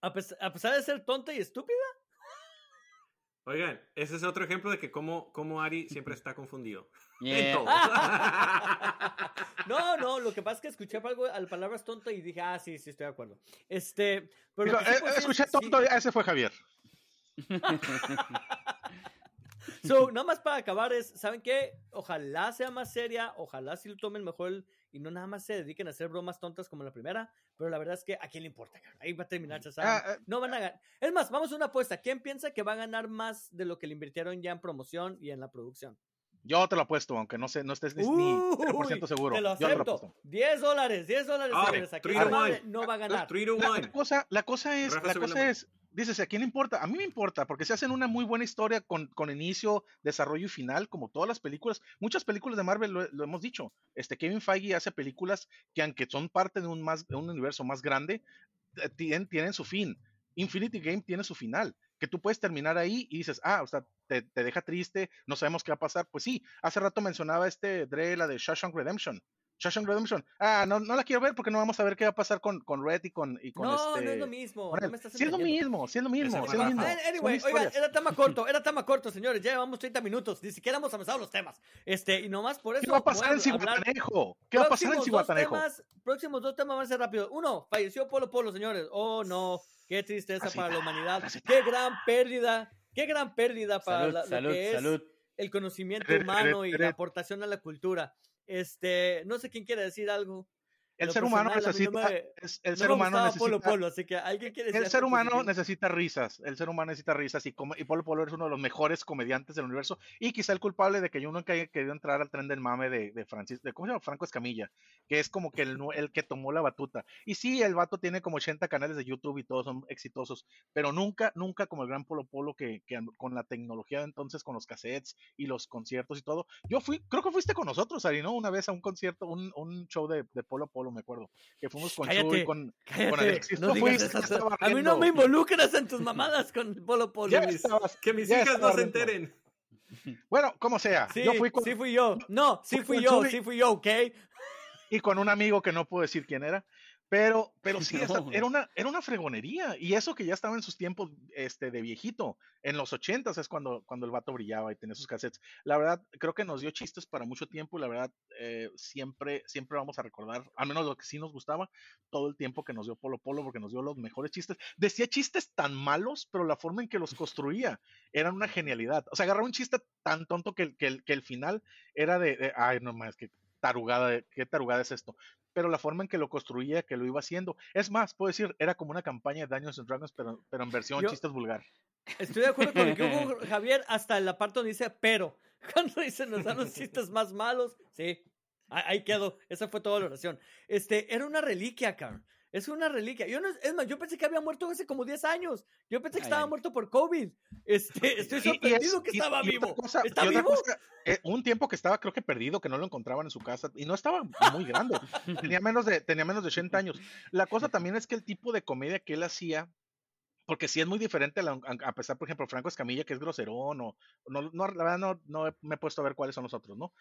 A pesar, a pesar de ser tonta y estúpida. Oigan, ese es otro ejemplo de que como, como Ari siempre está confundido. Yeah. no, no, lo que pasa es que escuché algo, al palabras tonto y dije, ah, sí, sí, estoy de acuerdo. Este, pero eh, escuché es, tonto, sí. ese fue Javier. so, nada más para acabar es, ¿saben qué? Ojalá sea más seria, ojalá sí lo tomen mejor el, y no nada más se dediquen a hacer bromas tontas como la primera, pero la verdad es que a quién le importa, ahí va a terminar Shazam. Ah, no van a ganar. Es más, vamos a una apuesta, ¿quién piensa que va a ganar más de lo que le invirtieron ya en promoción y en la producción? Yo te lo apuesto, aunque no sé, no estés ni 0% seguro. Te lo Yo te lo acepto. apuesto. 10 dólares, 10 dólares. Ah. Aquí to no, va a ganar. La, cosa, la cosa es, Rafa la cosa es, dices, ¿a quién importa? A mí me importa, porque se hacen una muy buena historia con, con inicio, desarrollo y final, como todas las películas. Muchas películas de Marvel lo, hemos dicho. Este Kevin Feige hace películas que aunque son parte de un más, un universo más grande, eh, tienen, tienen su fin. Infinity Game tiene su final, que tú puedes terminar ahí y dices, ah, o sea, te, te deja triste, no sabemos qué va a pasar. Pues sí, hace rato mencionaba este Dre, la de Shawshank Redemption. Shawshank Redemption. Ah, no, no la quiero ver porque no vamos a ver qué va a pasar con, con Red y con, y con No, este. no es lo mismo. No me estás Sí es lo mismo, sí es lo mismo, sí es lo mismo. Ah, Anyway, oigan, era tema corto, era tema corto, señores. Ya llevamos 30 minutos, ni siquiera hemos avanzado los temas. Este, y nomás por eso. ¿Qué va a pasar en Cihuatanejo? ¿Qué va a pasar en Cihuatanejo? próximos dos temas van a ser rápidos. Uno, falleció Polo Polo, señores. Oh, no. Qué tristeza para la humanidad. Qué gran pérdida. Qué gran pérdida para Salud, la- lo salud, que es salud. el conocimiento humano y la aportación a la cultura. Este, no sé quién quiere decir algo. El ser humano necesita, el ser humano el ser humano necesita risas, el ser humano necesita risas y, como- y Polo Polo es uno de los mejores comediantes del universo y quizá el culpable de que yo nunca haya querido entrar al tren del mame de, de Francis, de, ¿cómo se llama? Franco Escamilla, que es como que el, el que tomó la batuta. Y sí, el vato tiene como 80 canales de YouTube y todos son exitosos, pero nunca, nunca como el gran Polo Polo que, que con la tecnología de entonces, con los cassettes y los conciertos y todo. Yo fui, creo que fuiste con nosotros, Ari, ¿no? Una vez a un concierto, un, un show de, de Polo Polo, me acuerdo, que fuimos con Chuy, Cállate. con, Cállate, con Alexis. no digas esas- A mí no me involucras en tus mamadas con el Polo Polo. Ya Luis. estabas- Que mis ya hijas no se enteren. Bueno, como sea, Sí, yo fui con, sí fui yo. No, sí fui yo, Chuy. sí fui yo, ¿ok? y con un amigo que no puedo decir quién era, pero, pero sí, No. era, una, era una fregonería. Y eso que ya estaba en sus tiempos este, de viejito. En los ochentas es cuando, cuando el vato brillaba y tenía sus cassettes. La verdad, creo que nos dio chistes para mucho tiempo. y La verdad, eh, siempre, siempre vamos a recordar, al menos lo que sí nos gustaba, todo el tiempo que nos dio Polo Polo, porque nos dio los mejores chistes. Decía chistes tan malos, pero la forma en que los construía era una genialidad. O sea, agarraba un chiste tan tonto que, el- que, el, que el final era de, de, ay, no más, que tarugada, qué tarugada es esto. Pero la forma en que lo construía, que lo iba haciendo. Es más, puedo decir, era como una campaña de Daños and Dragons, pero, pero en versión Yo- chistes vulgar. Estoy de acuerdo con hubo Javier hasta la parte donde dice pero. Cuando dice nos dan los chistes más malos, sí. Ahí ahí quedó. Esa fue toda la oración. Este, era una reliquia, cabrón. Es una reliquia. Yo no, es más, yo pensé que había muerto hace como 10 años. Yo pensé que Ay, estaba muerto por COVID. Este, estoy sorprendido es- que estaba y vivo. cosa- ¿Está vivo? cosa, eh, un tiempo que estaba, creo que perdido, que no lo encontraban en su casa, y no estaba muy grande. tenía, menos de, tenía menos de 80 años. La cosa también es que el tipo de comedia que él hacía, porque sí es muy diferente, a, a pesar, por ejemplo, Franco Escamilla, que es groserón, o no, no, la verdad no, no me he puesto a ver cuáles son los otros, ¿no?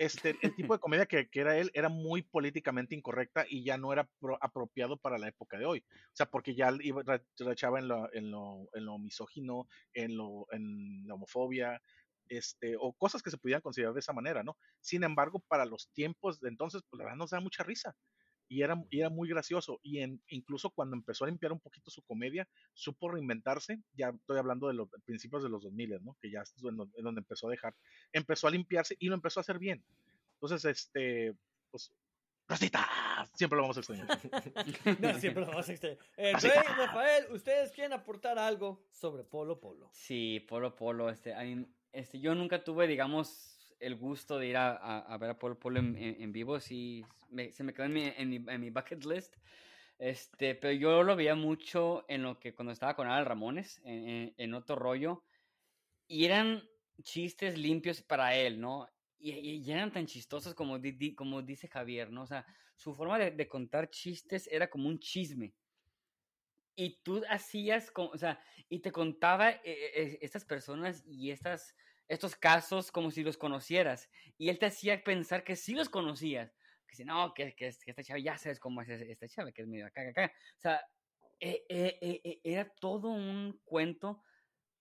Este, el tipo de comedia que, que era él era muy políticamente incorrecta y ya no era pro- apropiado para la época de hoy. O sea, porque ya iba, rachaba en lo, en, lo, en lo misógino, en, lo, en la homofobia, este, o cosas que se pudieran considerar de esa manera, ¿no? Sin embargo, para los tiempos de entonces, pues la verdad nos da mucha risa. Y era, y era muy gracioso. Y en, incluso cuando empezó a limpiar un poquito su comedia, supo reinventarse. Ya estoy hablando de los principios de los 2000, ¿no? Que ya es en donde, en donde empezó a dejar. Empezó a limpiarse y lo empezó a hacer bien. Entonces, este, pues, Rosita, siempre lo vamos a extrañar. No, siempre lo vas a extrañar. Eh. Rey, Rafael, ¿ustedes quieren aportar algo sobre Polo Polo? Sí, Polo Polo, este, este, yo nunca tuve, digamos, el gusto de ir a, a- a ver a Polo Polo en, vivo, sí, me- se me quedó en mi, en, mi, bucket list, este, pero yo lo veía mucho en lo que cuando estaba con Al Ramones, en, en- otro rollo, y eran chistes limpios para él, ¿no? Y, eran tan chistosos como, di- como dice Javier, ¿no? O sea, su forma de, contar chistes era como un chisme. Y tú hacías, o sea, y te contaba eh, eh, estas personas y estas, estos casos como si los conocieras. Y él te hacía pensar que sí los conocías. Que si no, que, que, que esta chava ya sabes cómo es esta chava, que es medio acá, acá. O sea, eh, eh, eh, era todo un cuento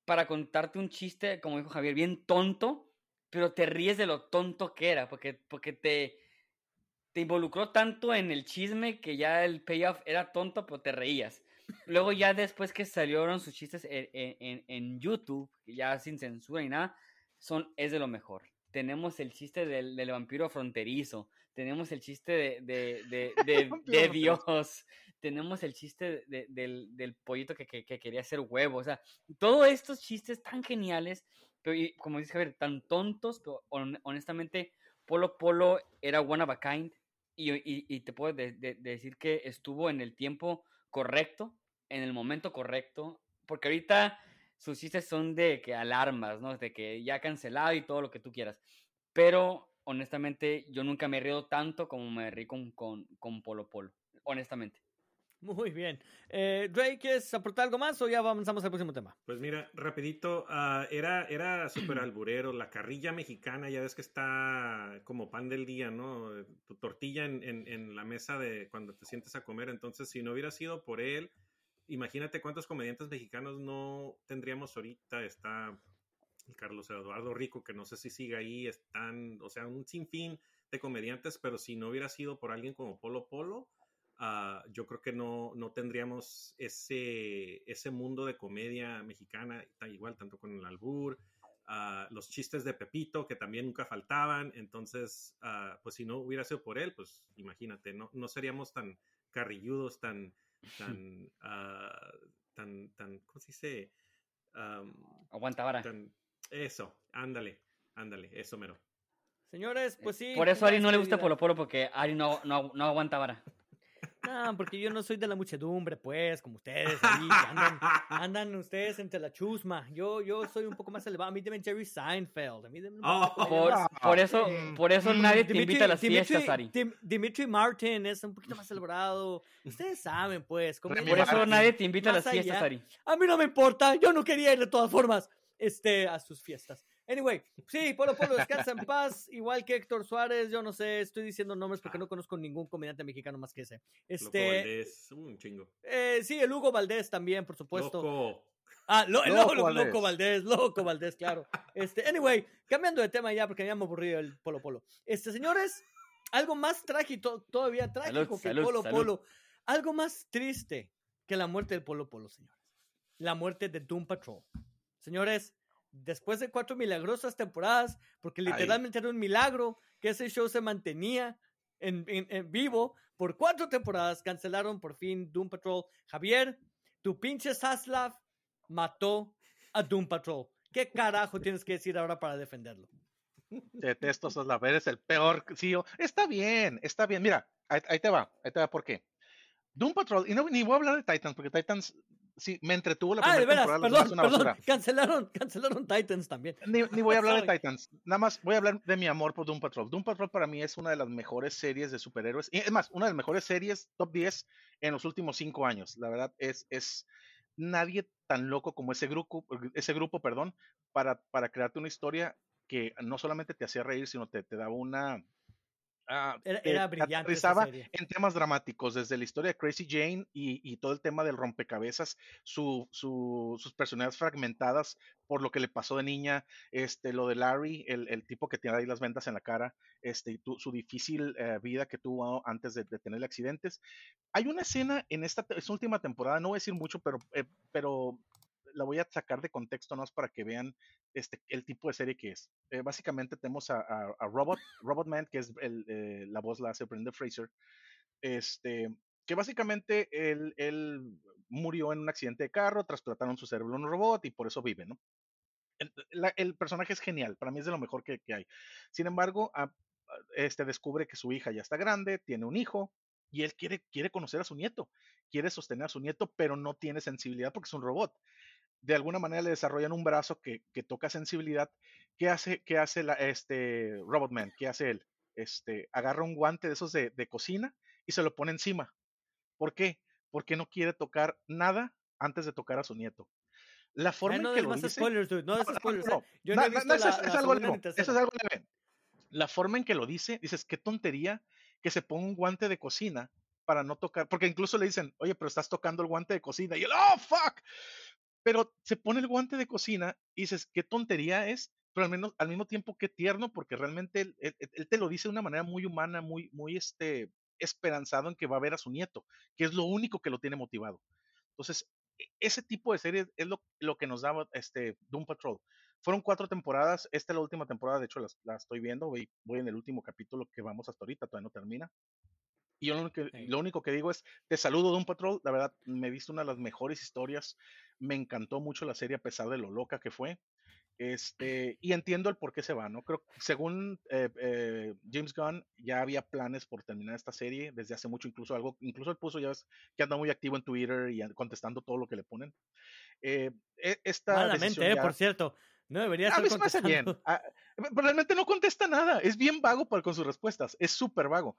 para contarte un chiste, como dijo Javier, bien tonto, pero te ríes de lo tonto que era, porque, porque te, te involucró tanto en el chisme que ya el payoff era tonto, pero te reías. Luego ya después que salieron sus chistes en, en- en- YouTube, ya sin censura ni nada, son, es de lo mejor. Tenemos el chiste del, del vampiro fronterizo, tenemos el chiste de, de, de, de-. Dios, tenemos el chiste de- del, del pollito que, que- que quería hacer huevo, o sea, todos estos chistes tan geniales pero y, como dice Javier, tan tontos, pero hon- honestamente, Polo Polo era one of a kind. Y, y- y te puedo de- de- decir que estuvo en el tiempo correcto, en el momento correcto, porque ahorita sus chistes son de que alarmas, ¿no? De que ya cancelado y todo lo que tú quieras. Pero honestamente, yo nunca me he reído tanto como me reí con, con, con Polo Polo. Honestamente. Muy bien. Eh, Drake, ¿quieres aportar algo más o ya avanzamos al próximo tema? Pues mira, rapidito, ah, era, era súper alburero, la carrilla mexicana, ya ves que está como pan del día, ¿no? Eh, Tu tortilla en, en- en la mesa de cuando te sientes a comer, entonces si no hubiera sido por él, imagínate cuántos comediantes mexicanos no tendríamos ahorita, está Carlos Eduardo Rico, que no sé si sigue ahí, están, o sea, un sinfín de comediantes, pero si no hubiera sido por alguien como Polo Polo, ah, yo creo que no, no tendríamos ese, ese mundo de comedia mexicana, igual tanto con el albur, ah, los chistes de Pepito, que también nunca faltaban, entonces, ah, pues si no hubiera sido por él, pues imagínate, no, no seríamos tan carrilludos, tan, tan, ah, tan, tan, ¿cómo se dice? Am, Aguanta vara. tan- eso, ándale, ándale, eso mero. Señores, pues sí. Por eso a Ari no le gusta. Polo Polo, porque Ari no, no, no aguanta vara. No, porque yo no soy de la muchedumbre, pues, como ustedes ahí, andan, andan ustedes entre la chusma. Yo, yo soy un poco más elevado. A mí deben Jerry Seinfeld. A mí deben Oh. Por, Ah, por eso, por eso Mm, nadie te Dimitri- invita a las Dimitri- fiestas, Ari. Dim- Dimitri Martin es un poquito más elaborado. Ustedes saben, pues. Por eso Martin, nadie te invita a más las fiestas, allá. Ari. A mí no me importa, yo no quería ir de todas formas este, a sus fiestas. Anyway, sí, Polo Polo descansa en paz, igual que Héctor Suárez, yo no sé, estoy diciendo nombres porque no conozco ningún comediante mexicano más que ese. Loco Este, Valdés, uh, un chingo. eh, sí, el Hugo Valdés también, por supuesto. Loco. Ah, lo, el Loco loco, Valdés. loco Valdés, loco Valdés, claro. Este, anyway, cambiando de tema ya porque ya me aburrí el Polo Polo. Este, señores, algo más trágico, todavía trágico que salud, el Polo salud. Polo. Algo más triste que la muerte del Polo Polo, señores. La muerte de Doom Patrol. Señores, después de cuatro milagrosas temporadas, porque Ay. literalmente era un milagro que ese show se mantenía en, en- en vivo por cuatro temporadas, cancelaron por fin Doom Patrol. Javier, tu pinche Saslav mató a Doom Patrol. ¿Qué carajo tienes que decir ahora para defenderlo? Detesto Soslav, eres el peor CEO. Está bien, está bien. Mira, ahí, ahí te va, ahí te va por qué. Doom Patrol, y no, ni voy a hablar de Titans, porque Titans sí me entretuvo la Ah, de primera veras, temporada. perdón, una perdón. basura. Cancelaron, cancelaron Titans también. Ni, ni voy a hablar de. Titans, nada más voy a hablar de mi amor por Doom Patrol. Doom Patrol para mí es una de las mejores series de superhéroes, y es más, una de las mejores series top 10 en los últimos cinco años. La verdad es, es nadie tan loco como ese grupo, ese grupo, perdón, para, para crearte una historia que no solamente te hacía reír, sino te, te daba una... ah, Era, era te brillante serie. en temas dramáticos, desde la historia de Crazy Jane y, y todo el tema del rompecabezas, su, su- sus personalidades fragmentadas por lo que le pasó de niña, este, lo de Larry, el, el tipo que tiene ahí las vendas en la cara, este, y tu- su difícil eh, vida que tuvo antes de, de tener accidentes. Hay una escena en esta última temporada, no voy a decir mucho, pero, eh, pero la voy a sacar de contexto más para que vean este, el tipo de serie que es. Eh, básicamente tenemos a, a- a Robot, Robot Man, que es el, eh, la voz la hace Brendan Fraser, este, que básicamente él, él murió en un accidente de carro, trasplantaron su cerebro a un robot y por eso vive, ¿no? El, la- el personaje es genial, para mí es de lo mejor que, que hay. Sin embargo, a- este descubre que su hija ya está grande, tiene un hijo y él quiere, quiere conocer a su nieto, quiere sostener a su nieto, pero no tiene sensibilidad porque es un robot. De alguna manera le desarrollan un brazo que, que toca sensibilidad. ¿Qué hace, qué hace la, este Robotman? ¿Qué hace él? Este, agarra un guante de esos de, de cocina y se lo pone encima. ¿Por qué? Porque no quiere tocar nada antes de tocar a su nieto. La forma Ay, no en que lo más dice, spoilers, dude. No no, no, spoilers. no, eh. Yo no he na- na- visto no, eso la, es- la es algo leve, Eso es algo leve. La forma en que lo dice, dices, qué tontería que se ponga un guante de cocina para no tocar, porque incluso le dicen, oye, pero estás tocando el guante de cocina, y él, oh, fuck, pero se pone el guante de cocina y dices, qué tontería es, pero al, menos, al mismo tiempo qué tierno, porque realmente él, él- él te lo dice de una manera muy humana, muy, muy este, esperanzado en que va a ver a su nieto, que es lo único que lo tiene motivado. Entonces, e- ese tipo de series es lo, lo que nos daba este Doom Patrol. Fueron cuatro temporadas, esta es la última temporada, de hecho las- la, estoy viendo, voy, voy en el último capítulo que vamos hasta ahorita, todavía no termina. Y yo lo único, que, Sí. lo único que digo es, te saludo Doom Patrol, la verdad me viste una de las mejores historias, me encantó mucho la serie a pesar de lo loca que fue. Este, y entiendo el por qué se va, ¿no? Creo que según eh, eh, James Gunn, ya había planes por terminar esta serie desde hace mucho, incluso algo, incluso él puso ya ves, que anda muy activo en Twitter y contestando todo lo que le ponen. Eh, e, esta Malamente, eh, por cierto. No debería estar a mí se me hace bien. Ah, realmente no contesta nada. Es bien vago con sus respuestas. Es súper vago.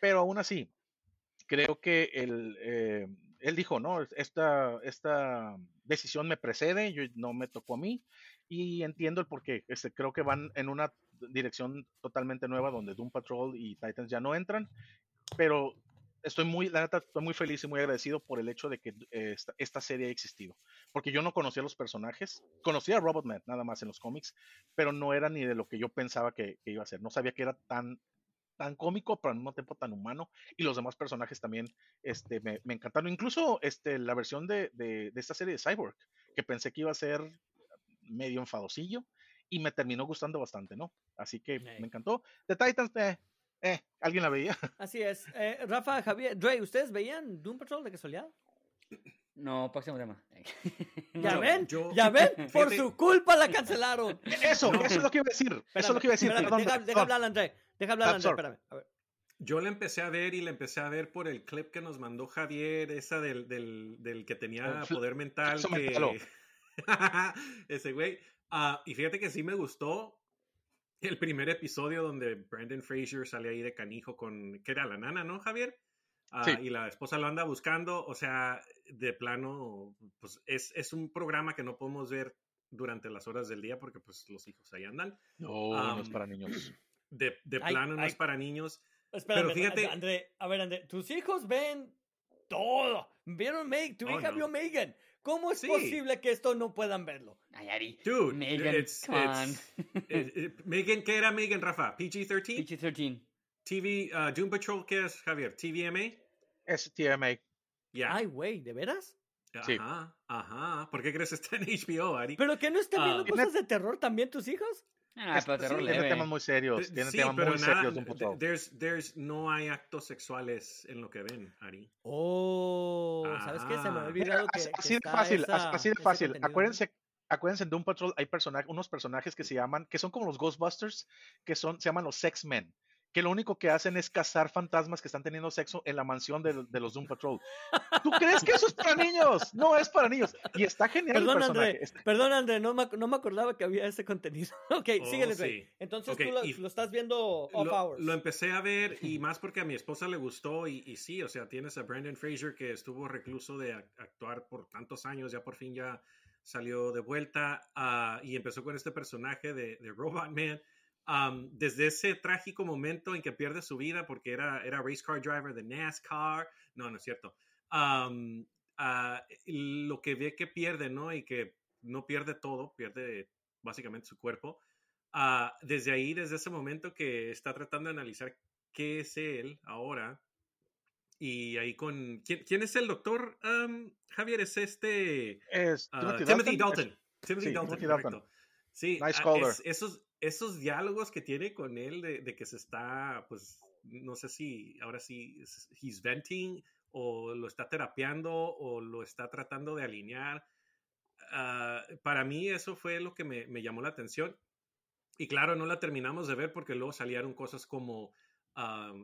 Pero aún así, creo que el, eh, él dijo, no, esta, esta decisión me precede, yo, no me tocó a mí y entiendo el porqué. Este, creo que van en una dirección totalmente nueva donde Doom Patrol y Titans ya no entran, pero estoy muy, la neta, estoy muy feliz y muy agradecido por el hecho de que esta, serie haya existido. Porque yo no conocía los personajes, conocía a Robotman nada más en los cómics, pero no era ni de lo que yo pensaba que, iba a ser. No sabía que era tan tan cómico, pero al mismo tiempo tan humano. Y los demás personajes también este, me, encantaron. Incluso este, la versión de, de, esta serie de Cyborg, que pensé que iba a ser medio enfadosillo y me terminó gustando bastante, ¿no? Así que me encantó. The Titans, eh, eh, ¿alguien la veía? Así es. Eh, Rafa, Javier, Dre, ¿ustedes veían Doom Patrol de casualidad? No, próximo tema. ¿Ya ven? ¿Ya ven? Por su culpa la cancelaron. Eso, eso es lo que iba a decir. eso es lo que iba a decir. deja, hablar André. Deja hablar André, espérame. A ver. Yo la empecé a ver y la empecé a ver por el clip que nos mandó Javier, esa del, del, del que tenía poder mental. Que... Ese güey. Ah, y fíjate que sí me gustó el primer episodio donde Brandon Fraser sale ahí de canijo con, que era la nana, ¿no, Javier? Ah, y la esposa lo anda buscando, o sea, de plano, pues es, es, un programa que no podemos ver durante las horas del día porque pues los hijos ahí andan. No, no es para niños. De, de plano no es para niños. pero fíjate... André, a ver, André, tus hijos ven todo. Vieron Meg, tu oh, hija vio Megan. ¿Cómo es posible que esto no puedan verlo? Ay, Ari. Dude, Megan, it's, Megan, ¿qué era Megan, Rafa? PG-13? PG-13. TV, uh, Doom Patrol, ¿qué es, Javier? ¿TVMA? Es TVMA. Yeah. Ay, güey, ¿de veras? Sí. Ajá, ajá. ¿Por qué crees que está en HBO, Ari? ¿Pero que no están viendo uh, cosas de terror también tus hijos? Ah, pero terror sí, tiene temas muy serios. Tiene temas muy serios de un puto. There's, there's, no hay actos sexuales en lo que ven, Ari. Oh, ¿sabes qué? Se me ha ah. olvidado que, Así de fácil, así de fácil. Acuérdense, acuérdense en Doom Patrol hay unos personajes que se llaman, que son como los Ghostbusters, que son, se llaman los Sex Men que lo único que hacen es cazar fantasmas que están teniendo sexo en la mansión de, los Doom Patrol. ¿Tú crees que eso es para niños? No es para niños. Y está genial. Perdón, André, perdón, André no, me, no me acordaba que había ese contenido. ok, oh, síguele, Entonces tú lo, estás viendo off lo, hours. Lo empecé a ver y más porque a mi esposa le gustó y, y sí, o sea, tienes a Brandon Fraser que estuvo recluso de actuar por tantos años, ya por fin ya salió de vuelta uh, y empezó con este personaje de, de Robot Man desde ese trágico momento en que pierde su vida porque era, era race car driver de NASCAR, no, no es cierto, ah, lo que ve que pierde, ¿no? Y que no pierde todo, pierde básicamente su cuerpo. Ah, desde ahí, desde ese momento que está tratando de analizar qué es él ahora. Y ahí con... ¿Quién, es el doctor? Javier, es este... Es ah, Timothy, Dalton. Timothy Dalton. Sí, nice esos, esos diálogos que tiene con él de, que se está, pues, no sé si ahora sí, he's venting o lo está terapeando o lo está tratando de alinear. Ah, para mí eso fue lo que me, me, llamó la atención. Y claro, no la terminamos de ver porque luego salieron cosas como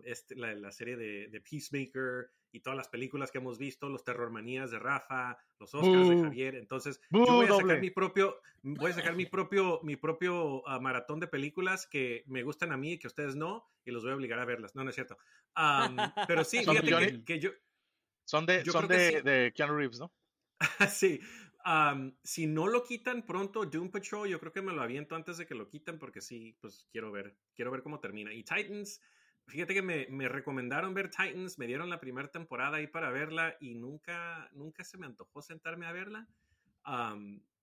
este, la, serie de, Peacemaker y todas las películas que hemos visto, los terrormanías de Rafa, los Oscars de Javier. Entonces, yo voy a sacar mi propio, voy a sacar mi propio, mi propio ah, maratón de películas que me gustan a mí y que ustedes no, y los voy a obligar a verlas. No, no es cierto. pero sí, fíjate que, yo. Son de, son de, Keanu Reeves, ¿no? sí. si no lo quitan pronto, Doom Patrol, yo creo que me lo aviento antes de que lo quiten porque sí, pues quiero ver, quiero ver cómo termina. Y Titans, Fíjate que me, me, recomendaron ver Titans, me dieron la primera temporada ahí para verla y nunca, nunca se me antojó sentarme a verla.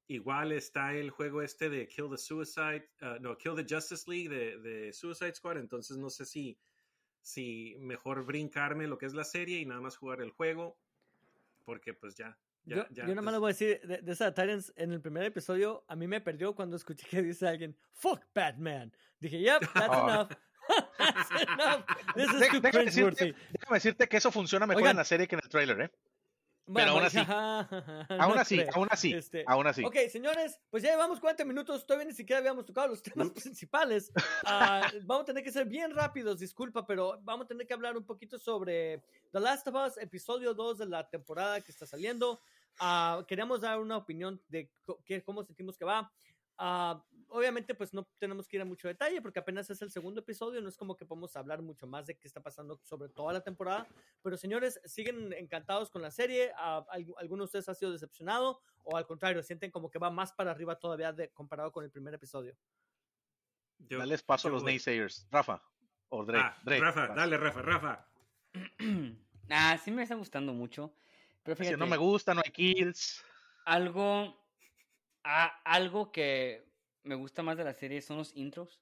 igual está el juego este de Kill the Suicide, uh, no, Kill the Justice League de, de, Suicide Squad, entonces no sé si, si mejor brincarme lo que es la serie y nada más jugar el juego, porque pues ya. ya yo, ya, yo nada más le voy a decir de, de esa Titans en el primer episodio, a mí me perdió cuando escuché que dice alguien, fuck Batman. Dije, yep, that's oh. enough. déjame, decirte, que eso funciona mejor en la serie que en el trailer, ¿eh? Pero aún así, aún así, aún así, Este, aún así. Ok, señores, pues ya llevamos 40 minutos, todavía ni siquiera habíamos tocado los temas principales. Ah, vamos a tener que ser bien rápidos, disculpa, pero vamos a tener que hablar un poquito sobre The Last of Us, episodio 2 de la temporada que está saliendo. Ah, queríamos dar una opinión de qué- cómo sentimos que va. Ah, obviamente, pues no tenemos que ir a mucho detalle porque apenas es el segundo episodio, no es como que podemos hablar mucho más de qué está pasando sobre toda la temporada. Pero señores, siguen encantados con la serie. ¿algu- ¿Alguno de ustedes ha sido decepcionado o al contrario, sienten como que va más para arriba todavía de, comparado con el primer episodio? Yo- Dales paso a los voy. naysayers. Rafa. O Drake. Ah, Drake, Rafa, dale, Rafa, Rafa. ah, sí me está gustando mucho. Pero Si fíjate, no me gusta, no hay kills. algo, a- algo que me gusta más de la serie son los intros,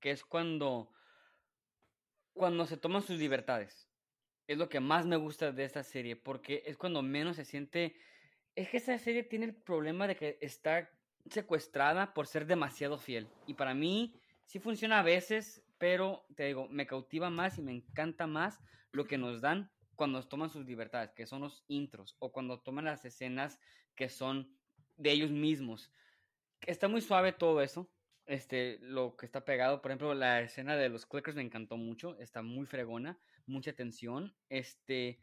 que es cuando, cuando se toman sus libertades. Es lo que más me gusta de esta serie, porque es cuando menos se siente... Es que esta serie tiene el problema de que está secuestrada por ser demasiado fiel. Y para mí sí funciona a veces, pero te digo, me cautiva más y me encanta más lo que nos dan cuando toman sus libertades, que son los intros, o cuando toman las escenas que son de ellos mismos. Está muy suave todo eso. Este, lo que está pegado, por ejemplo, la escena de los clickers me encantó mucho, está muy fregona, mucha tensión. Este,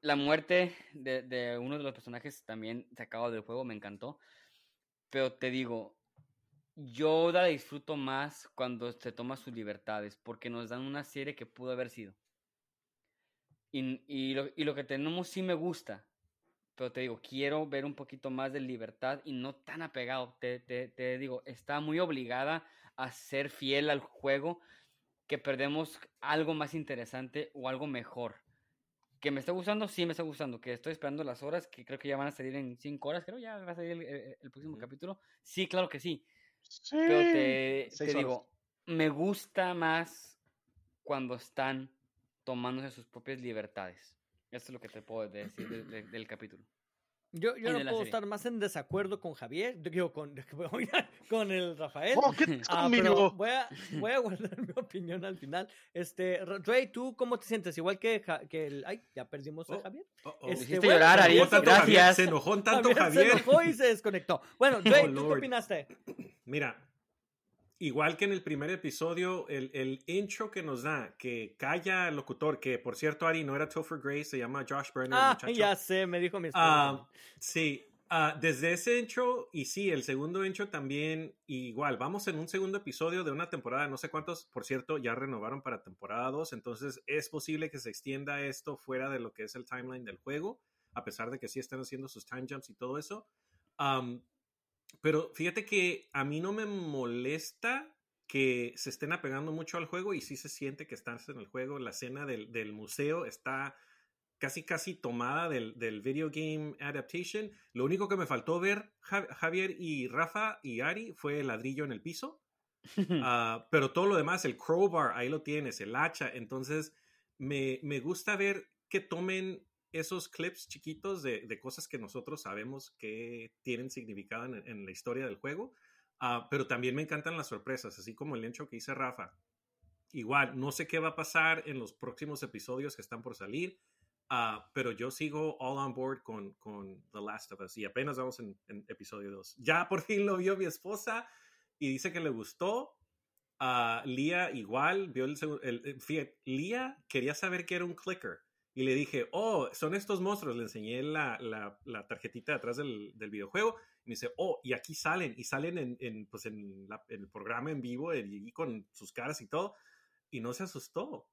la muerte de, uno de los personajes también sacado del juego me encantó. Pero te digo, yo la disfruto más cuando se toma sus libertades, porque nos dan una serie que pudo haber sido. Y, y lo que tenemos sí me gusta, pero te digo, quiero ver un poquito más de libertad y no tan apegado. Te, te, te digo, está muy obligada a ser fiel al juego que perdemos algo más interesante o algo mejor. Que me está gustando, sí me está gustando. Que estoy esperando las horas, que creo que ya van a salir en 5 horas, creo ya va a salir el, el- el próximo capítulo. Sí, claro que sí. Sí. Pero te, te digo, me gusta más cuando están tomándose sus propias libertades. Eso es lo que te puedo decir de- de- del capítulo. Yo, yo no puedo serie. estar más en desacuerdo con Javier, digo, con, con el Rafael. Oh, ¿qué Ah, pero voy a, voy a guardar mi opinión al final. Este, R- Dre, ¿tú cómo te sientes? Igual que, Ja- que el... Ay, ya perdimos a Oh, Javier. Oh, oh. Este, bueno, llorar, Javier enojó- Javier, Gracias. Se enojó tanto Javier, Javier. se enojó y se desconectó. Bueno, Dre, Oh, ¿tú qué opinaste? Mira, igual que en el primer episodio, el, el intro que nos da, que calla al locutor, que por cierto, Ari, no era Topher Grace, se llama Josh Brenner, el Ah, muchacho. ya sé, me dijo mi esposa. Ah, sí, ah, desde ese intro, y sí, el segundo intro también, igual, vamos en un segundo episodio de una temporada, no sé cuántos, por cierto, ya renovaron para temporada 2, entonces es posible que se extienda esto fuera de lo que es el timeline del juego, a pesar de que sí están haciendo sus time jumps y todo eso. Pero fíjate que a mí no me molesta que se estén apegando mucho al juego y sí se siente que estás en el juego. La escena del, del museo está casi casi tomada del, del video game adaptation. Lo único que me faltó ver, Ja- Javier y Rafa y Ari, fue el ladrillo en el piso. Ah, pero todo lo demás, el crowbar, ahí lo tienes, el hacha. Entonces, me, me gusta ver que tomen esos clips chiquitos de, de cosas que nosotros sabemos que tienen significado en, en la historia del juego. Ah, pero también me encantan las sorpresas, así como el hecho que hice Rafa. Igual, no sé qué va a pasar en los próximos episodios que están por salir, ah, pero yo sigo all on board con, con The Last of Us y apenas vamos en, en episodio 2. Ya por fin lo vio mi esposa y dice que le gustó. Ah, Lía igual vio el segundo. Fíjate, Lía quería saber qué era un clicker. Y le dije, oh, son estos monstruos. Le enseñé la, la, la tarjetita de atrás del, del videojuego. Y me dice, oh, y aquí salen. Y salen en, en, pues en, la- en el programa en vivo y, con sus caras y todo. Y no se asustó.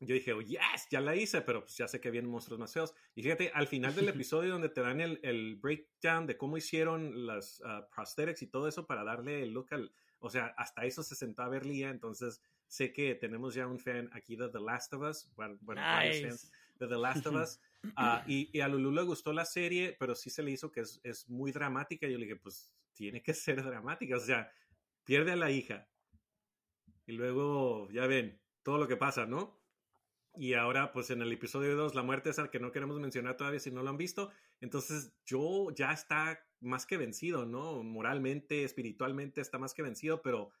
Yo dije, oh, yes, ya la hice, pero pues ya sé que vienen monstruos más feos. Y fíjate, al final del episodio donde te dan el, el breakdown de cómo hicieron las ah, prosthetics y todo eso para darle el look al... O sea, hasta eso se sentó a ver Lía, entonces sé que tenemos ya un fan aquí de The Last of Us. Bueno, varios Nice. fans de The Last of Us. Ah, y, y a Lulu le gustó la serie, pero sí se le hizo que es, es muy dramática. Yo le dije, pues tiene que ser dramática. O sea, pierde a la hija. Y luego, ya ven, todo lo que pasa, ¿no? Y ahora, pues en el episodio 2, la muerte es al que no queremos mencionar todavía si no lo han visto. Entonces, yo ya está más que vencido, ¿no? Moralmente, espiritualmente está más que vencido, pero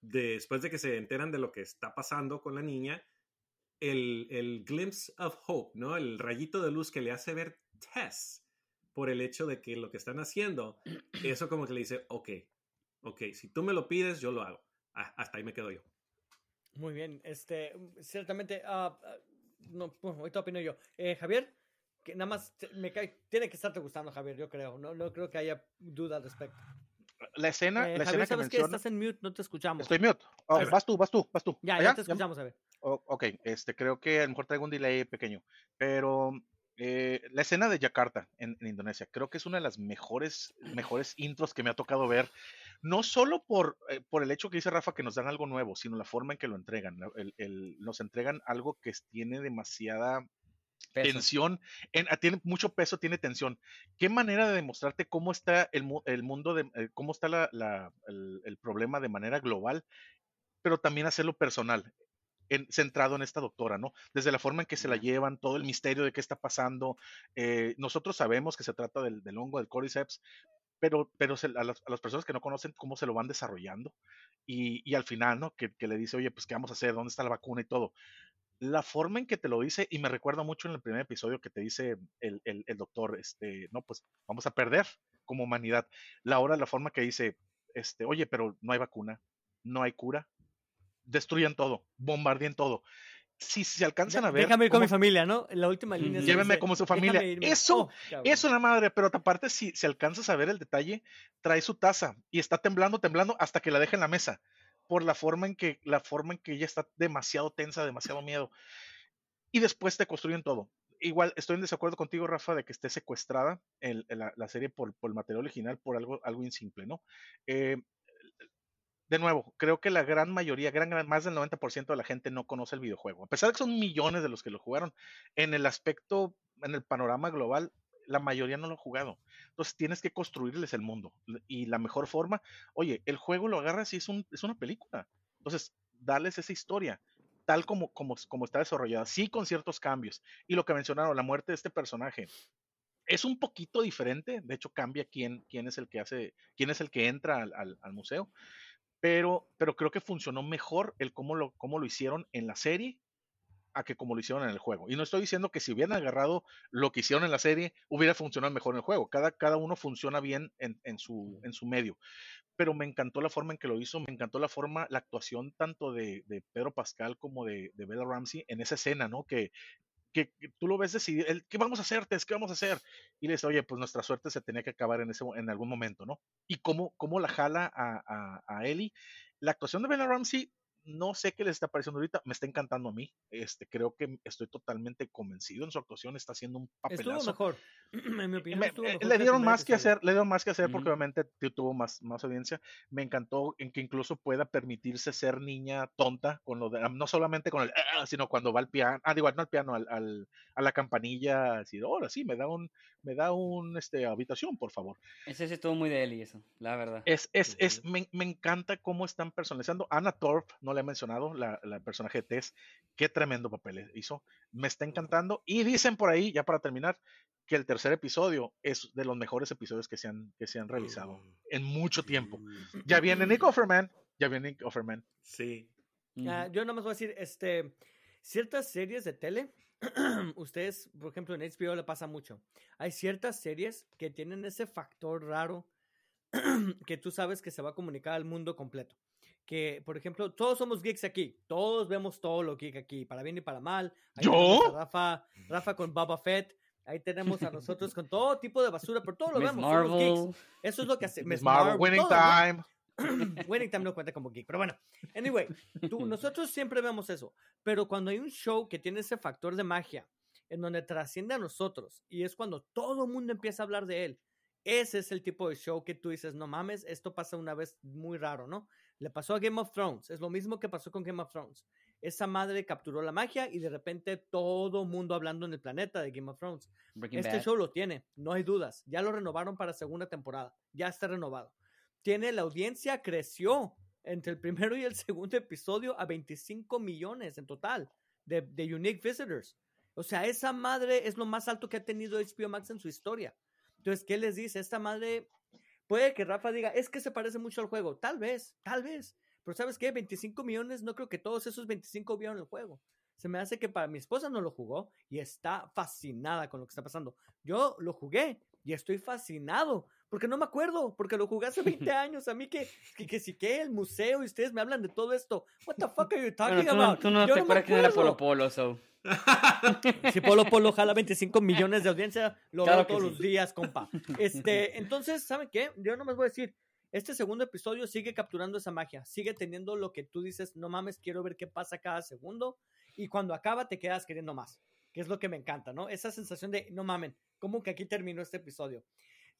después de que se enteran de lo que está pasando con la niña, el, el glimpse of hope, ¿no? El rayito de luz que le hace ver Tess por el hecho de que lo que están haciendo, eso como que le dice, ok, ok, si tú me lo pides, yo lo hago. Ah, hasta ahí me quedo yo. Muy bien, este, ciertamente, ah, no, bueno, ahorita opino yo. Eh, Javier, que nada más me cae, tiene que estarte gustando, Javier, yo creo. No, no creo que haya duda al respecto. La escena, Eh, la escena Javier, que ¿sabes qué? menciona. Estás en mute, no te escuchamos. Estoy mute. Oh, vas tú, vas tú, vas tú. Ya, ¿Allá? ya te escuchamos, Javier. Oh, ok, este, creo que a lo mejor traigo un delay pequeño, pero eh, la escena de Yakarta en, en Indonesia, creo que es una de las mejores, mejores intros que me ha tocado ver, no solo por, eh, por el hecho que dice Rafa que nos dan algo nuevo, sino la forma en que lo entregan. el- el- nos entregan algo que tiene demasiada Peso. tensión, en- ah, tiene mucho peso, tiene tensión. ¿Qué manera de demostrarte cómo está el, el mundo, de, eh, cómo está la- la- el, el problema de manera global, pero también hacerlo personal? En- centrado en esta doctora, ¿no? Desde la forma en que se la llevan, todo el misterio de qué está pasando. eh, nosotros sabemos que se trata del, del hongo, del cordyceps, pero, pero se- a, las, a las personas que no conocen cómo se lo van desarrollando y, y al final, ¿no? Que, que le dice, oye, pues, ¿qué vamos a hacer? ¿Dónde está la vacuna y todo? La forma en que te lo dice, y me recuerda mucho en el primer episodio que te dice el, el- el doctor, este, no, pues vamos a perder como humanidad. La hora, la forma que dice, este, oye, pero no hay vacuna, no hay cura, destruyan todo, bombardeen todo. Si se alcanzan a ver. Déjame ir con cómo- mi familia, ¿no? En la última línea. Llévenme dice, como su "Déjame familia". irme". Eso- Oh. Eso es la madre, pero aparte, si, si alcanzas a ver el detalle, trae su taza y está temblando, temblando hasta que la deja en la mesa. Por la forma en que, la forma en que ella está demasiado tensa, demasiado miedo. Y después te construyen todo. Igual estoy en desacuerdo contigo, Rafa, de que esté secuestrada el- la, la serie por, por el material original, por algo, algo insimple, ¿no? Eh, de nuevo, creo que la gran mayoría, gran, más del 90% de la gente no conoce el videojuego. A pesar de que son millones de los que lo jugaron, en el aspecto, en el panorama global, la mayoría no lo ha jugado. Entonces tienes que construirles el mundo. Y la mejor forma, oye, el juego lo agarras y es, un, es una película. Entonces, darles esa historia, tal como, como, como está desarrollada, sí con ciertos cambios. Y lo que mencionaron, la muerte de este personaje. Es un poquito diferente, de hecho cambia quién, quién es el que hace, quién es el que entra al, al museo, pero, pero creo que funcionó mejor el cómo lo, cómo lo hicieron en la serie a que como lo hicieron en el juego. Y no estoy diciendo que si hubieran agarrado lo que hicieron en la serie, hubiera funcionado mejor en el juego. Cada, cada uno funciona bien en, en, su, en su medio. Pero me encantó la forma en que lo hizo, me encantó la forma, la actuación tanto de, de Pedro Pascal como de, de Bella Ramsey en esa escena, ¿no? Que, que, tú lo ves decidir, el, ¿qué vamos a hacer, Tess? ¿Qué vamos a hacer? Y le dice, oye, pues nuestra suerte se tenía que acabar en, ese, en algún momento, ¿no? Y cómo, cómo la jala a, a, a Ellie. La actuación de Bella Ramsey, no sé qué les está pareciendo ahorita, me está encantando a mí. Este, creo que estoy totalmente convencido en su actuación, está haciendo un papelazo. Estuvo mejor. en mi opinión, Me- eh, mejor le dieron más que hacer, le dieron más que hacer porque obviamente tu- tuvo más, más audiencia. Me encantó en que incluso pueda permitirse ser niña tonta con lo de, no solamente con el, "Ah", sino cuando va al piano, ah, digo, no al piano, al, al- a la campanilla, así, ahora sí, me da un, me da un, este, habitación, por favor. Ese sí estuvo muy de Eli, eso, la verdad. Es, es, es, me, me encanta cómo están personalizando. Anna Thorpe, no le he mencionado, la, la personaje de Tess, qué tremendo papel hizo. Me está encantando. Y dicen por ahí, ya para terminar, que el tercer episodio es de los mejores episodios que se han, que se han realizado en mucho tiempo. Ya viene Nick Offerman, ya viene Nick Offerman. Sí. Ah, yo nada más voy a decir, este, ciertas series de tele, ustedes, por ejemplo, en HBO le pasa mucho. Hay ciertas series que tienen ese factor raro que tú sabes que se va a comunicar al mundo completo. Que, por ejemplo, todos somos geeks aquí, todos vemos todo lo geek aquí, para bien y para mal. Ahí ¿Yo? Rafa, Rafa con Boba Fett, ahí tenemos a nosotros con todo tipo de basura, pero todo lo Miss vemos, somos geeks. Marvel. Eso es lo que hace Miss Marvel, Winning todo, ¿no? Winning Time no cuenta como geek, pero bueno. Anyway, tú- nosotros siempre vemos eso. Pero cuando hay un show que tiene ese factor de magia, en donde trasciende a nosotros, y es cuando todo el mundo empieza a hablar de él, ese es el tipo de show que tú dices, no mames, esto pasa una vez muy raro, ¿no? Le pasó a Game of Thrones, es lo mismo que pasó con Game of Thrones. Esa madre capturó la magia y de repente todo el mundo hablando en el planeta de Game of Thrones. Breaking Este Bad. show lo tiene, no hay dudas. Ya lo renovaron para segunda temporada. Ya está renovado. Tiene la audiencia creció entre el primero y el segundo episodio a 25 millones en total de, unique visitors. O sea, esa madre es lo más alto que ha tenido HBO Max en su historia. Entonces, ¿qué les dice? Esta madre puede que Rafa diga, es que se parece mucho al juego. Tal vez, tal vez. Pero ¿sabes qué? 25 millones, no creo que todos esos 25 vieron el juego. se me hace que para mi esposa no lo jugó y está fascinada con lo que está pasando. Yo lo jugué y estoy fascinado porque no me acuerdo, porque lo jugué hace 20 años. A mí que, que, que sí que el museo y ustedes me hablan de todo esto. What the fuck are you talking Bueno, tú, no- about? tú no Yo te me acuerdas quién era. Polo Polo, so. Si Polo Polo jala 25 millones de audiencia, lo Claro veo que todos sí. los días, compa. Este, entonces, ¿saben qué? Yo nomás voy a decir, este segundo episodio sigue capturando esa magia, sigue teniendo lo que tú dices, no mames, quiero ver qué pasa cada segundo, y cuando acaba te quedas queriendo más, que es lo que me encanta, ¿no? Esa sensación de, no mamen, ¿cómo que aquí terminó este episodio?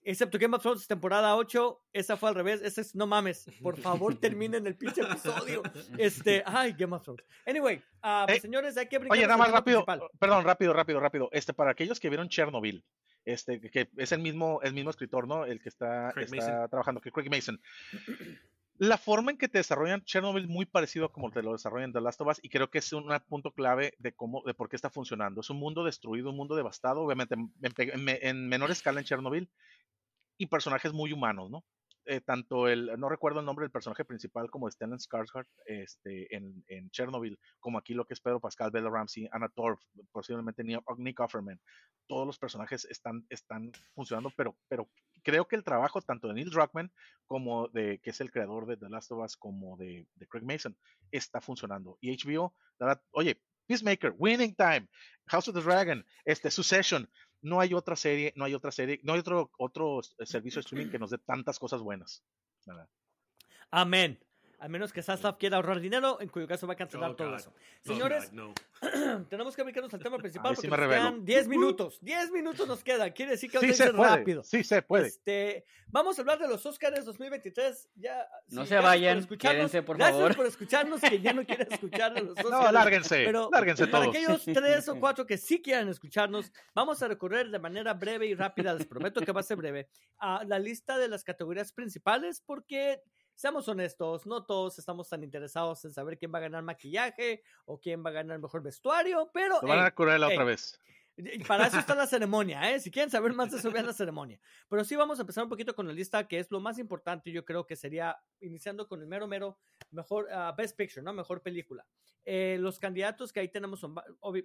Excepto Game of Thrones, temporada 8, esa fue al revés, esa es, no mames, por favor terminen el pinche episodio. Este, ay, Game of Thrones. Anyway, pues, Eh, señores, hay que brincar Oye, nada más rápido, principal. perdón, rápido, rápido, rápido. Este, para aquellos que vieron Chernobyl, este, que es el mismo, el mismo escritor, ¿no? El que está, trabajando, que Craig Mason. La forma en que te desarrollan Chernobyl es muy parecido a como te lo desarrollan The Last of Us y creo que es un punto clave de cómo, de por qué está funcionando. Es un mundo destruido, un mundo devastado, obviamente en, en- en me- en menor escala en Chernobyl y personajes muy humanos, ¿no? Eh, tanto el, no recuerdo el nombre del personaje principal como Stellan Skarsgård este, en, Chernobyl, como aquí lo que es Pedro Pascal, Bella Ramsey, Anna Torv, posiblemente Nick Offerman. Todos los personajes están, están funcionando, pero, pero creo que el trabajo tanto de Neil Druckmann como de, que es el creador de The Last of Us, como de, Craig Mason, está funcionando. Y HBO, la oye, Peacemaker, Winning Time, House of the Dragon, este, Succession, no hay otra serie, no hay otra serie, no hay otro, otro eh, servicio de streaming que nos dé tantas cosas buenas. verdad. Amén. A menos que Saslav quiera ahorrar dinero, en cuyo caso va a cancelar Oh, todo God. eso. Señores, God, no. tenemos que brincarnos al tema principal sí porque nos quedan 10 minutos. 10 minutos nos quedan. Quiere decir que Sí vamos se puede, rápido. sí se puede. Este, vamos a hablar de los Oscars 2023. Ya, No sí, se gracias por vayan, quédense, por Gracias favor. por escucharnos, que ya no quiere escuchar de los Oscars. No, lárguense, Pero lárguense para todos. aquellos tres o cuatro que sí quieran escucharnos, vamos a recorrer de manera breve y rápida, les prometo que va a ser breve, a la lista de las categorías principales porque, seamos honestos, no todos estamos tan interesados en saber quién va a ganar maquillaje o quién va a ganar mejor vestuario, pero... Lo van a curar la ey, otra vez. y Para eso está la ceremonia, ¿eh? Si quieren saber más de eso, vean la ceremonia. Pero sí vamos a empezar un poquito con la lista, que es lo más importante, yo creo que sería, iniciando con el mero, mero, mejor, ah, Best Picture, ¿no? Mejor película. Eh, los candidatos que ahí tenemos son,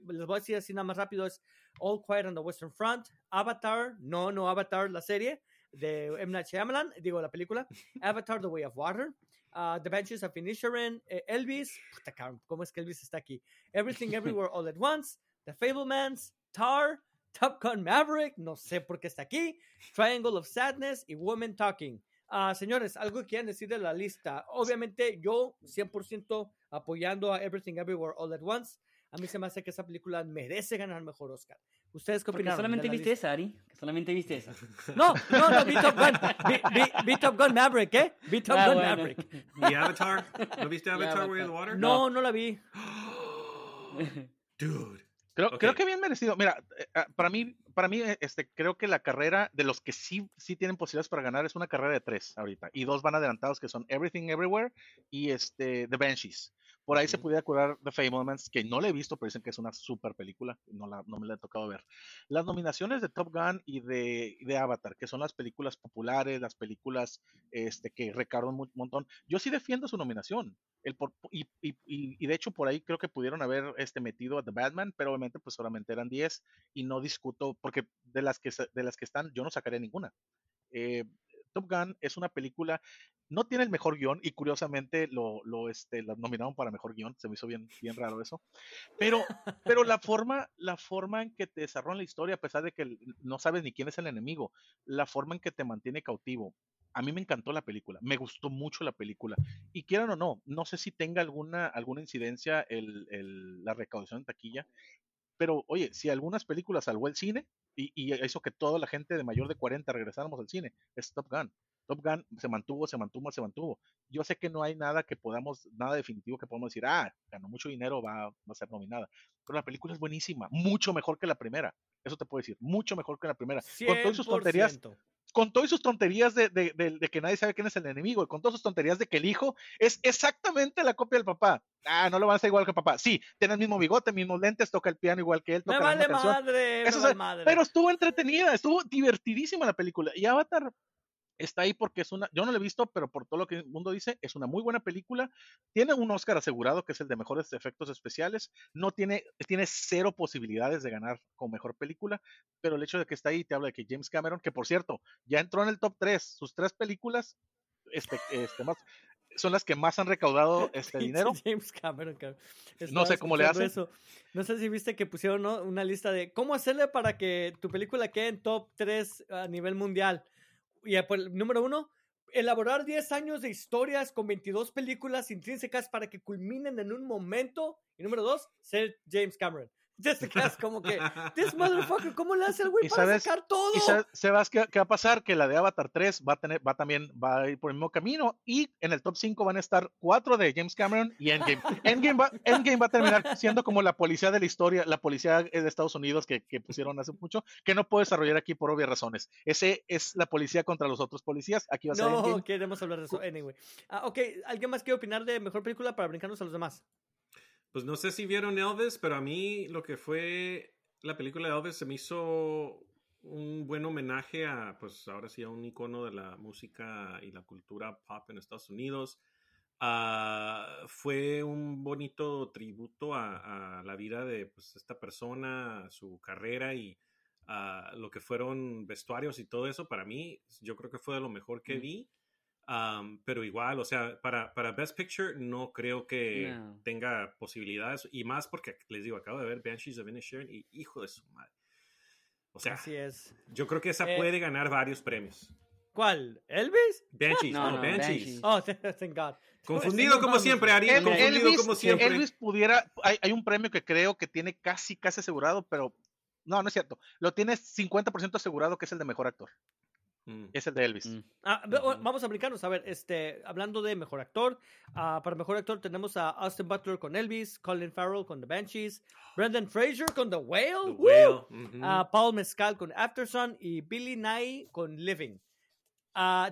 les voy a decir así nada más rápido, es All Quiet on the Western Front, Avatar, no, no Avatar, la serie, de M. Night Shyamalan, digo la película, Avatar, The Way of Water, ah, The Banshees of Inisherin, eh, Elvis, puta ¿cómo es que Elvis está aquí? Everything Everywhere All at Once, The Fablemans, Tar, Top Gun Maverick, no sé por qué está aquí, Triangle of Sadness y Woman Talking. Ah, señores, algo que quieran decir de la lista. Obviamente, yo 100% apoyando a Everything Everywhere All at Once. A mí se me hace que esa película merece ganar mejor Oscar. ¿Ustedes qué Porque opinan? solamente viste esa, Ari. Que solamente viste esa. No, no, no, vi Top Gun. Vi, vi- vi Top Gun Maverick, ¿eh? Vi Top Ah, Gun bueno. Maverick. ¿Y Avatar? ¿No viste Avatar, Way of the Water? No, no la vi. Dude. Creo, Ok. creo que bien merecido. Mira, eh, ah, para mí, para mí, eh, este, creo que la carrera de los que sí, sí tienen posibilidades para ganar es una carrera de tres ahorita. Y dos van adelantados que son Everything Everywhere y este The Banshees. Por ahí se pudiera curar The Fablemans, que no le he visto, pero dicen que es una super película. No, la, no me la he tocado ver. Las nominaciones de Top Gun y de, de Avatar, que son las películas populares, las películas este, que recaron un montón. Yo sí defiendo su nominación. El por- y, y, y, y de hecho por ahí creo que pudieron haber este, metido a The Batman, pero obviamente pues solamente eran 10 y no discuto, porque de las que, de las que están yo no sacaré ninguna. Eh, Top Gun es una película, no tiene el mejor guion y curiosamente lo, lo, este, la nominaron para mejor guion, se me hizo bien, bien raro eso, pero, pero la, forma, la forma en que te desarrollan la historia, a pesar de que no sabes ni quién es el enemigo, la forma en que te mantiene cautivo, a mí me encantó la película, me gustó mucho la película. Y quieran o no, no sé si tenga alguna, alguna incidencia el, el- la recaudación en taquilla, pero oye, si algunas películas salvó el cine y, y hizo que toda la gente de mayor de 40 regresáramos al cine, es Top Gun. Top Gun se mantuvo, se mantuvo, se mantuvo. Yo sé que no hay nada que podamos, nada definitivo que podamos decir, ah, ganó mucho dinero, va, va a ser nominada. Pero la película es buenísima, mucho mejor que la primera. Eso te puedo decir, mucho mejor que la primera. Con todas sus tonterías, 100%. Con todas sus tonterías de, de- de- de que nadie sabe quién es el enemigo, y con todas sus tonterías de que el hijo es exactamente la copia del papá. Ah, no lo van a hacer igual que el papá. Sí, tiene el mismo bigote, mismos lentes, toca el piano igual que él, Me toca la vale madre, me Eso vale es- madre. Pero estuvo entretenida, estuvo divertidísima la película. Y Avatar, está ahí porque es una, yo no la he visto, pero por todo lo que el mundo dice, es una muy buena película. Tiene un Oscar asegurado, que es el de mejores efectos especiales. No tiene, tiene cero posibilidades de ganar con mejor película, pero el hecho de que está ahí te habla de que James Cameron, que por cierto, ya entró en el top 3, sus tres películas, este, este más, son las que más han recaudado este dinero. James Cameron, cabrón. No sé cómo le hacen. eso. No sé si viste que pusieron ¿no? una lista de cómo hacerle para que tu película quede en top 3 a nivel mundial. Y eh, pues, número uno, elaborar 10 años de historias con 22 películas intrínsecas para que culminen en un momento. Y número dos, ser James Cameron. Ya te quedas como que, this motherfucker, ¿cómo le hace el güey ¿Y para sabes- sacar todo? Y sa- Sebas, ¿qué, qué va a pasar? Que la de Avatar 3 va a tener, va también, va a ir por el mismo camino. Y en el top 5 van a estar cuatro de James Cameron y Endgame. Endgame va, Endgame va a terminar siendo como la policía de la historia, la policía de Estados Unidos que, que pusieron hace mucho, que no puedo desarrollar aquí por obvias razones. Ese es la policía contra los otros policías. Aquí va a ser No Endgame. queremos hablar de eso. Anyway. Ah, ok, ¿alguien más quiere opinar de mejor película para brincarnos a los demás? Pues no sé si vieron Elvis, pero a mí lo que fue la película de Elvis se me hizo un buen homenaje a, pues ahora sí, a un icono de la música y la cultura pop en Estados Unidos. Ah, fue un bonito tributo a, a la vida de pues, esta persona, su carrera y a lo que fueron vestuarios y todo eso. Para mí, yo creo que fue de lo mejor que Mm. vi. Um, pero igual, o sea, para, para Best Picture no creo que No. tenga posibilidades. Y más porque, les digo, acabo de ver Banshees of Inisherin y hijo de su madre. O sea, Así es. yo creo que esa Eh, puede ganar varios premios. ¿Cuál? ¿Elvis? Banshees, No, no, no, Banshees. Banshees. Oh, thank God. Confundido como siempre, Ari. El- confundido Elvis, como si siempre. Elvis pudiera, hay, hay un premio que creo que tiene casi, casi asegurado, pero no, no es cierto. Lo tiene 50% asegurado que es el de mejor actor. Mm. Es el de Elvis. Mm. Ah. Vamos a brincarnos. A ver, este, hablando de mejor actor, ah, para mejor actor tenemos a Austin Butler con Elvis, Colin Farrell con The Banshees, Brendan Fraser con The Whale, The ah, Paul Mescal con Aftersun y Billy Nye con Living.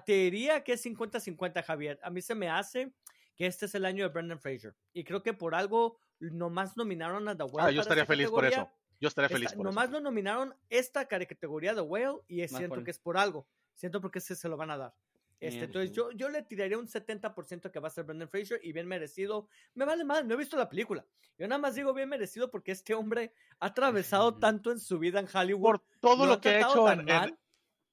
Te diría que es 50-50, Javier. A mí se me hace que este es el año de Brendan Fraser. Y creo que por algo nomás nominaron a The Whale. Ah, yo estaría esta feliz por eso. Yo estaría Esta- feliz por nomás eso. lo nominaron esta categoría de Whale y es- Más siento por- que es por algo. Siento porque se, se lo van a dar. Este, entonces yo, yo le tiraría un 70% que va a ser Brendan Fraser y bien merecido. Me vale mal, no he visto la película. Yo nada más digo bien merecido porque este hombre ha atravesado tanto en su vida en Hollywood. Por todo lo que ha hecho tan en, en, mal.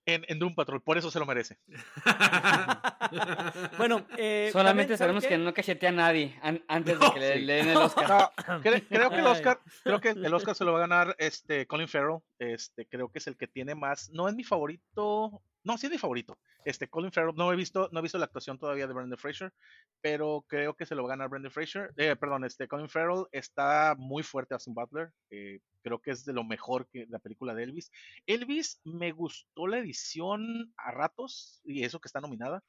en- en Doom Patrol, por eso se lo merece. Bueno, eh, Solamente también, ¿saben sabemos que no cachetea a nadie an- antes No, de que le, sí. le den el Oscar. No, cre- creo que el. Oscar, creo que el Oscar se lo va a ganar este Colin Farrell. Este, creo que es el que tiene más. No es mi favorito. No, sí es mi favorito. Este, Colin Farrell. No he visto, no he visto la actuación todavía de Brendan Fraser, pero creo que se lo va a ganar Brendan Fraser. Eh, perdón, este Colin Farrell está muy fuerte Austin Butler. eh, creo que es de lo mejor que la película de Elvis. Elvis me gustó la edición a ratos y eso que está nominada.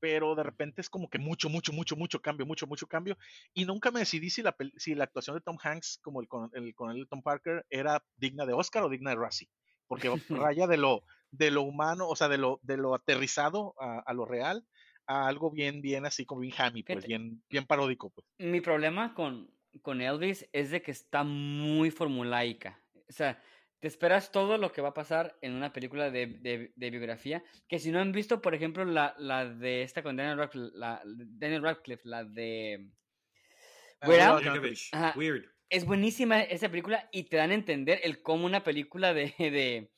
Pero de repente es como que mucho, mucho, mucho, mucho cambio, mucho, mucho cambio y nunca me decidí si la, si la actuación de Tom Hanks como el con el, con el Tom Parker era digna de Oscar o digna de Razzie, porque raya de lo, de lo humano, o sea, de lo, de lo aterrizado a, a lo real, a algo bien, bien así como bien hammy, pues bien, bien paródico, pues. Mi problema con, con Elvis es de que está muy formulaica. O sea, te esperas todo lo que va a pasar en una película de, de- de biografía. Que si no han visto, por ejemplo, la, la de esta con Daniel Radcliffe, la, Daniel Radcliffe, la de... Weird es buenísima esa película y te dan a entender el cómo una película de, de,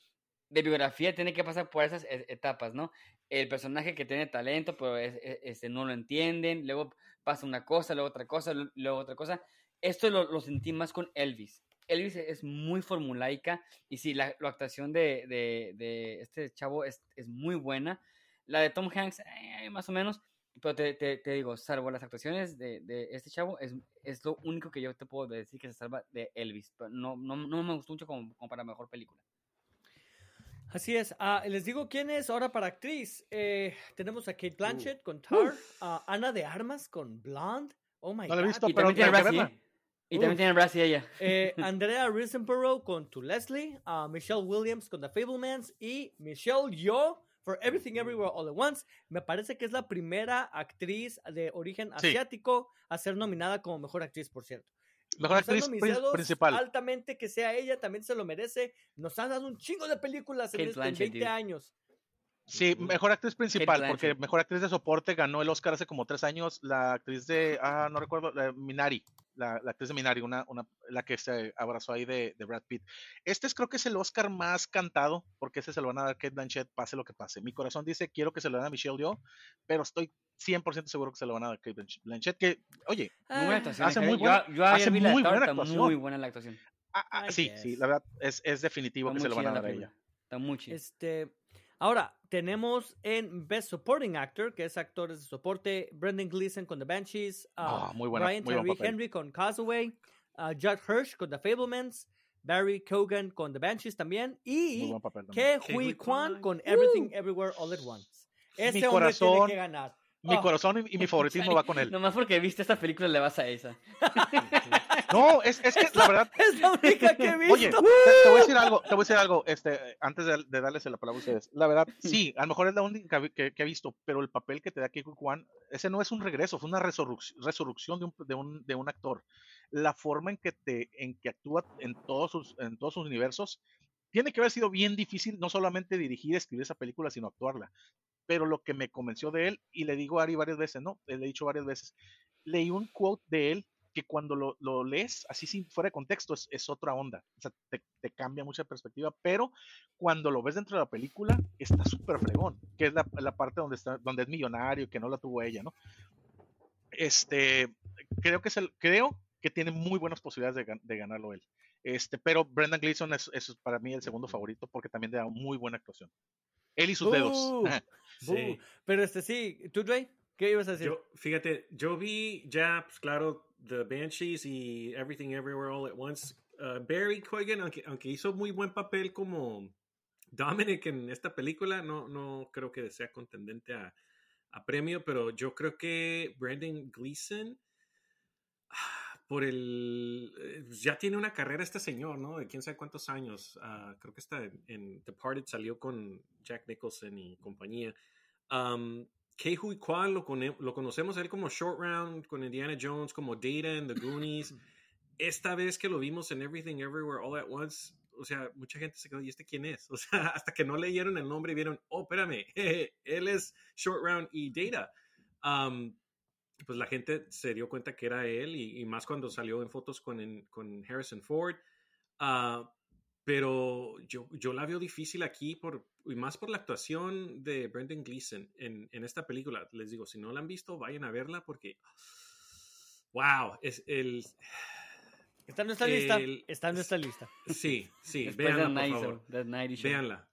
de biografía tiene que pasar por esas e- etapas, ¿no? El personaje que tiene talento, pero es- es- este, no lo entienden, luego pasa una cosa, luego otra cosa, lu- luego otra cosa. Esto lo, lo sentí más con Elvis. Elvis es muy formulaica y sí, la, la actuación de, de- de este chavo es, es muy buena. La de Tom Hanks, eh, más o menos, pero te, te- te digo, salvo las actuaciones de, de este chavo, es, es lo único que yo te puedo decir que se salva de Elvis. Pero no, no, no me gustó mucho como, como para mejor película. Así es. Ah, les digo quién es ahora para actriz. Eh, tenemos a Kate Blanchett con Tar, a Ana de Armas con Blonde. Oh my No God. visto, Y pero también. Y también tiene Brassy ella. Eh, Andrea Riseborough con To Leslie, a Michelle Williams con The Fablemans y Michelle Yeoh for Everything Everywhere All at Once. Me parece que es la primera actriz de origen Sí. asiático a ser nominada como mejor actriz, por cierto. Han actriz principal. Altamente que sea ella, también se lo merece. Nos han dado un chingo de películas en, este- en Blanchett, 20 dude. años. Sí, mejor actriz principal, porque mejor actriz de soporte ganó el Oscar hace como tres años la actriz de, ah, no recuerdo, la Minari, la, la actriz de Minari, una, una, la que se abrazó ahí de, de Brad Pitt. Este es, creo que es el Oscar más cantado, porque ese se lo van a dar a Kate Blanchett, pase lo que pase. Mi corazón dice, quiero que se lo den a Michelle Yeoh, pero estoy 100% seguro que se lo van a dar a Kate Blanch- Blanchett, que, oye, Muy buena Ah, actuación. hace muy Yo- buena- yo, hace muy buena actuación. muy buena la actuación. ah, ah, sí, sí, la verdad, es, es definitivo Está que se lo van a dar a ella. Está muy chida. Este, ahora, tenemos en Best Supporting Actor, que es actores de soporte, Brendan Gleeson con The Banshees, uh, Ah, muy buena, Brian muy Tyree. Henry con Castaway, uh, Judd Hirsch con The Fablemans, Barry Cogan con The Banshees también, y papel. Ke Huy Kwan con Everything Everywhere All at Once. Ese Mi hombre tiene corazón- que ganar. Mi Ah. corazón y, y mi favoritismo va con él. Nomás porque viste esta película le vas a esa. No, es, es que la verdad, Es la única que he visto. Oye, te, te voy a decir algo, te voy a decir algo, este, antes de, de darles la palabra a ustedes. La verdad, sí, a lo mejor es la única que, que- he visto, pero el papel que te da Keiko Kwan, ese no es un regreso, fue una resurrección de un, de un, de un actor. La forma en que te, en que actúa en todos sus, en todos sus universos, tiene que haber sido bien difícil no solamente dirigir, escribir esa película, sino actuarla. Pero lo que me convenció de él, y le digo a Ari varias veces, ¿no? Le he dicho varias veces, leí un quote de él que cuando lo, lo lees, así sin fuera de contexto, es, es otra onda. O sea, te, te cambia mucha perspectiva, pero cuando lo ves dentro de la película, está súper fregón, que es la, la parte donde, está, donde es millonario, que no la tuvo ella, ¿no? Este, creo que, es el, creo que tiene muy buenas posibilidades de, de ganarlo él. Este, pero Brendan Gleeson es, es para mí el segundo favorito porque también da muy buena actuación. Él y sus dedos. Uh. Buh. Sí. Pero este sí, ¿tú, Dre? ¿Qué ibas a decir? Yo, fíjate, yo vi ya, pues claro, The Banshees y Everything Everywhere All at Once. Uh, Barry Cogan, aunque, hizo muy buen papel como Dominic en esta película, no, no creo que sea contendente a, a premio, pero yo creo que Brandon Gleeson, ah, por el... eh, Ya tiene una carrera este señor, ¿no? De quién sabe cuántos años. Ah, creo que está en, en Departed, salió con Jack Nicholson y compañía. Um, Ke Huy Kwan lo, lo conocemos a él como Short Round, con Indiana Jones, como Data en The Goonies. Esta vez que lo vimos en Everything Everywhere All at Once, o sea, mucha gente se quedó, ¿y este quién es? O sea, hasta que no leyeron el nombre y vieron, oh, espérame, él es Short Round y Data. Um, pues la gente se dio cuenta que era él y, y más cuando salió en fotos con, en- con Harrison Ford. Ah, pero yo, yo la veo difícil aquí por, y más por la actuación de Brendan Gleeson en, en esta película. Les digo, si no la han visto, vayan a verla porque, wow, es el... Está en nuestra lista. Está en nuestra lista. Sí, sí, Después véanla, por Night favor. Véanla.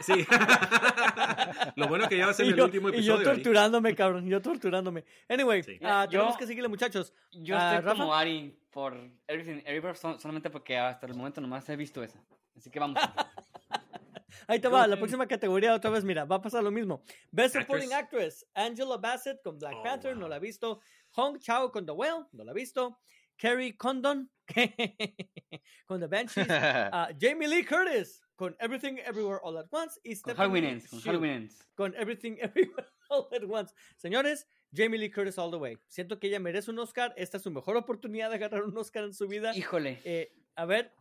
Sí. Lo bueno que ya va a ser Y el yo, último y yo episodio. ahí. torturándome, cabrón. Yo torturándome. Anyway, Sí. ah, Yo- tenemos que seguirle, muchachos. Yo Ah, estoy Rafa. como Ari por Everything Everywhere son- solamente porque hasta el momento nomás he visto esa. Así que vamos. Ahí te va, la próxima categoría otra vez, mira, va a pasar lo mismo. Best Supporting Actress. Angela Bassett con Black Oh, Panther, no la he visto. Hong Chao con The Whale, no la he visto. Carrie Condon con The Banshees. Ah, Jamie Lee Curtis con Everything Everywhere All at Once. Y con Stephanie Halloween Ends. Con Halloween Ends. con Everything Everywhere All at Once. Señores, Jamie Lee Curtis all the way. Siento que ella merece un Oscar. Esta es su mejor oportunidad de agarrar un Oscar en su vida. Híjole. Eh, a ver,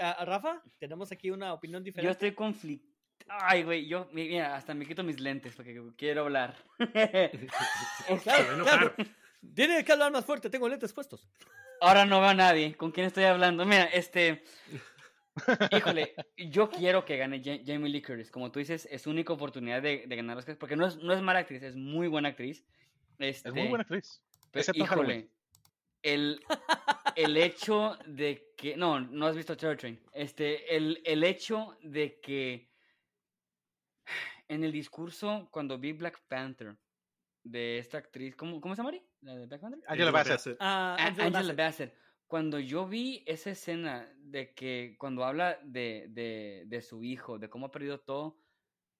a- a Rafa, tenemos aquí una opinión Yo diferente. estoy conflictado. Ay, güey, yo, mi- mira, hasta me quito mis lentes porque quiero hablar. Claro, a enojar. claro. Tiene que hablar más fuerte, tengo lentes puestos. Ahora no veo a nadie. ¿Con quién estoy hablando? Mira, este. Híjole, yo quiero que gane Ja- Jamie Lee Curtis. Como tú dices, es su única oportunidad de, de ganar Oscars. Porque no es, no es mala actriz, es muy buena actriz. Este, Es muy buena actriz. excepto Halloween. híjole, el, el hecho de que. No, no has visto Terror Train. Este, el, el hecho de que. En el discurso, cuando vi Black Panther de esta actriz, ¿cómo, cómo se llama? Ari? ¿La de Black Panther? Angela Bassett. A- Angela Angela Bassett. Bassett. Cuando yo vi esa escena de que cuando habla de, de, de su hijo, de cómo ha perdido todo,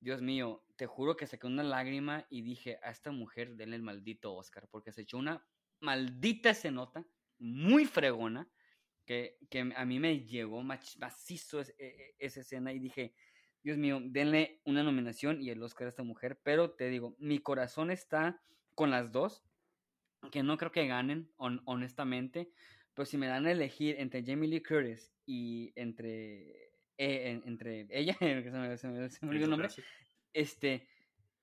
Dios mío, te juro que saqué una lágrima y dije, a esta mujer denle el maldito Oscar, porque se echó una maldita escenota, muy fregona, que, que a mí me llegó mach- macizo es- e- e- esa escena y dije, Dios mío, denle una nominación y el Oscar a esta mujer, pero te digo, mi corazón está con las dos, que no creo que ganen, hon- honestamente, pero si me dan a elegir entre Jamie Lee Curtis y entre, eh, en- entre ella, que se me, se me- se me olvidó el nombre, este,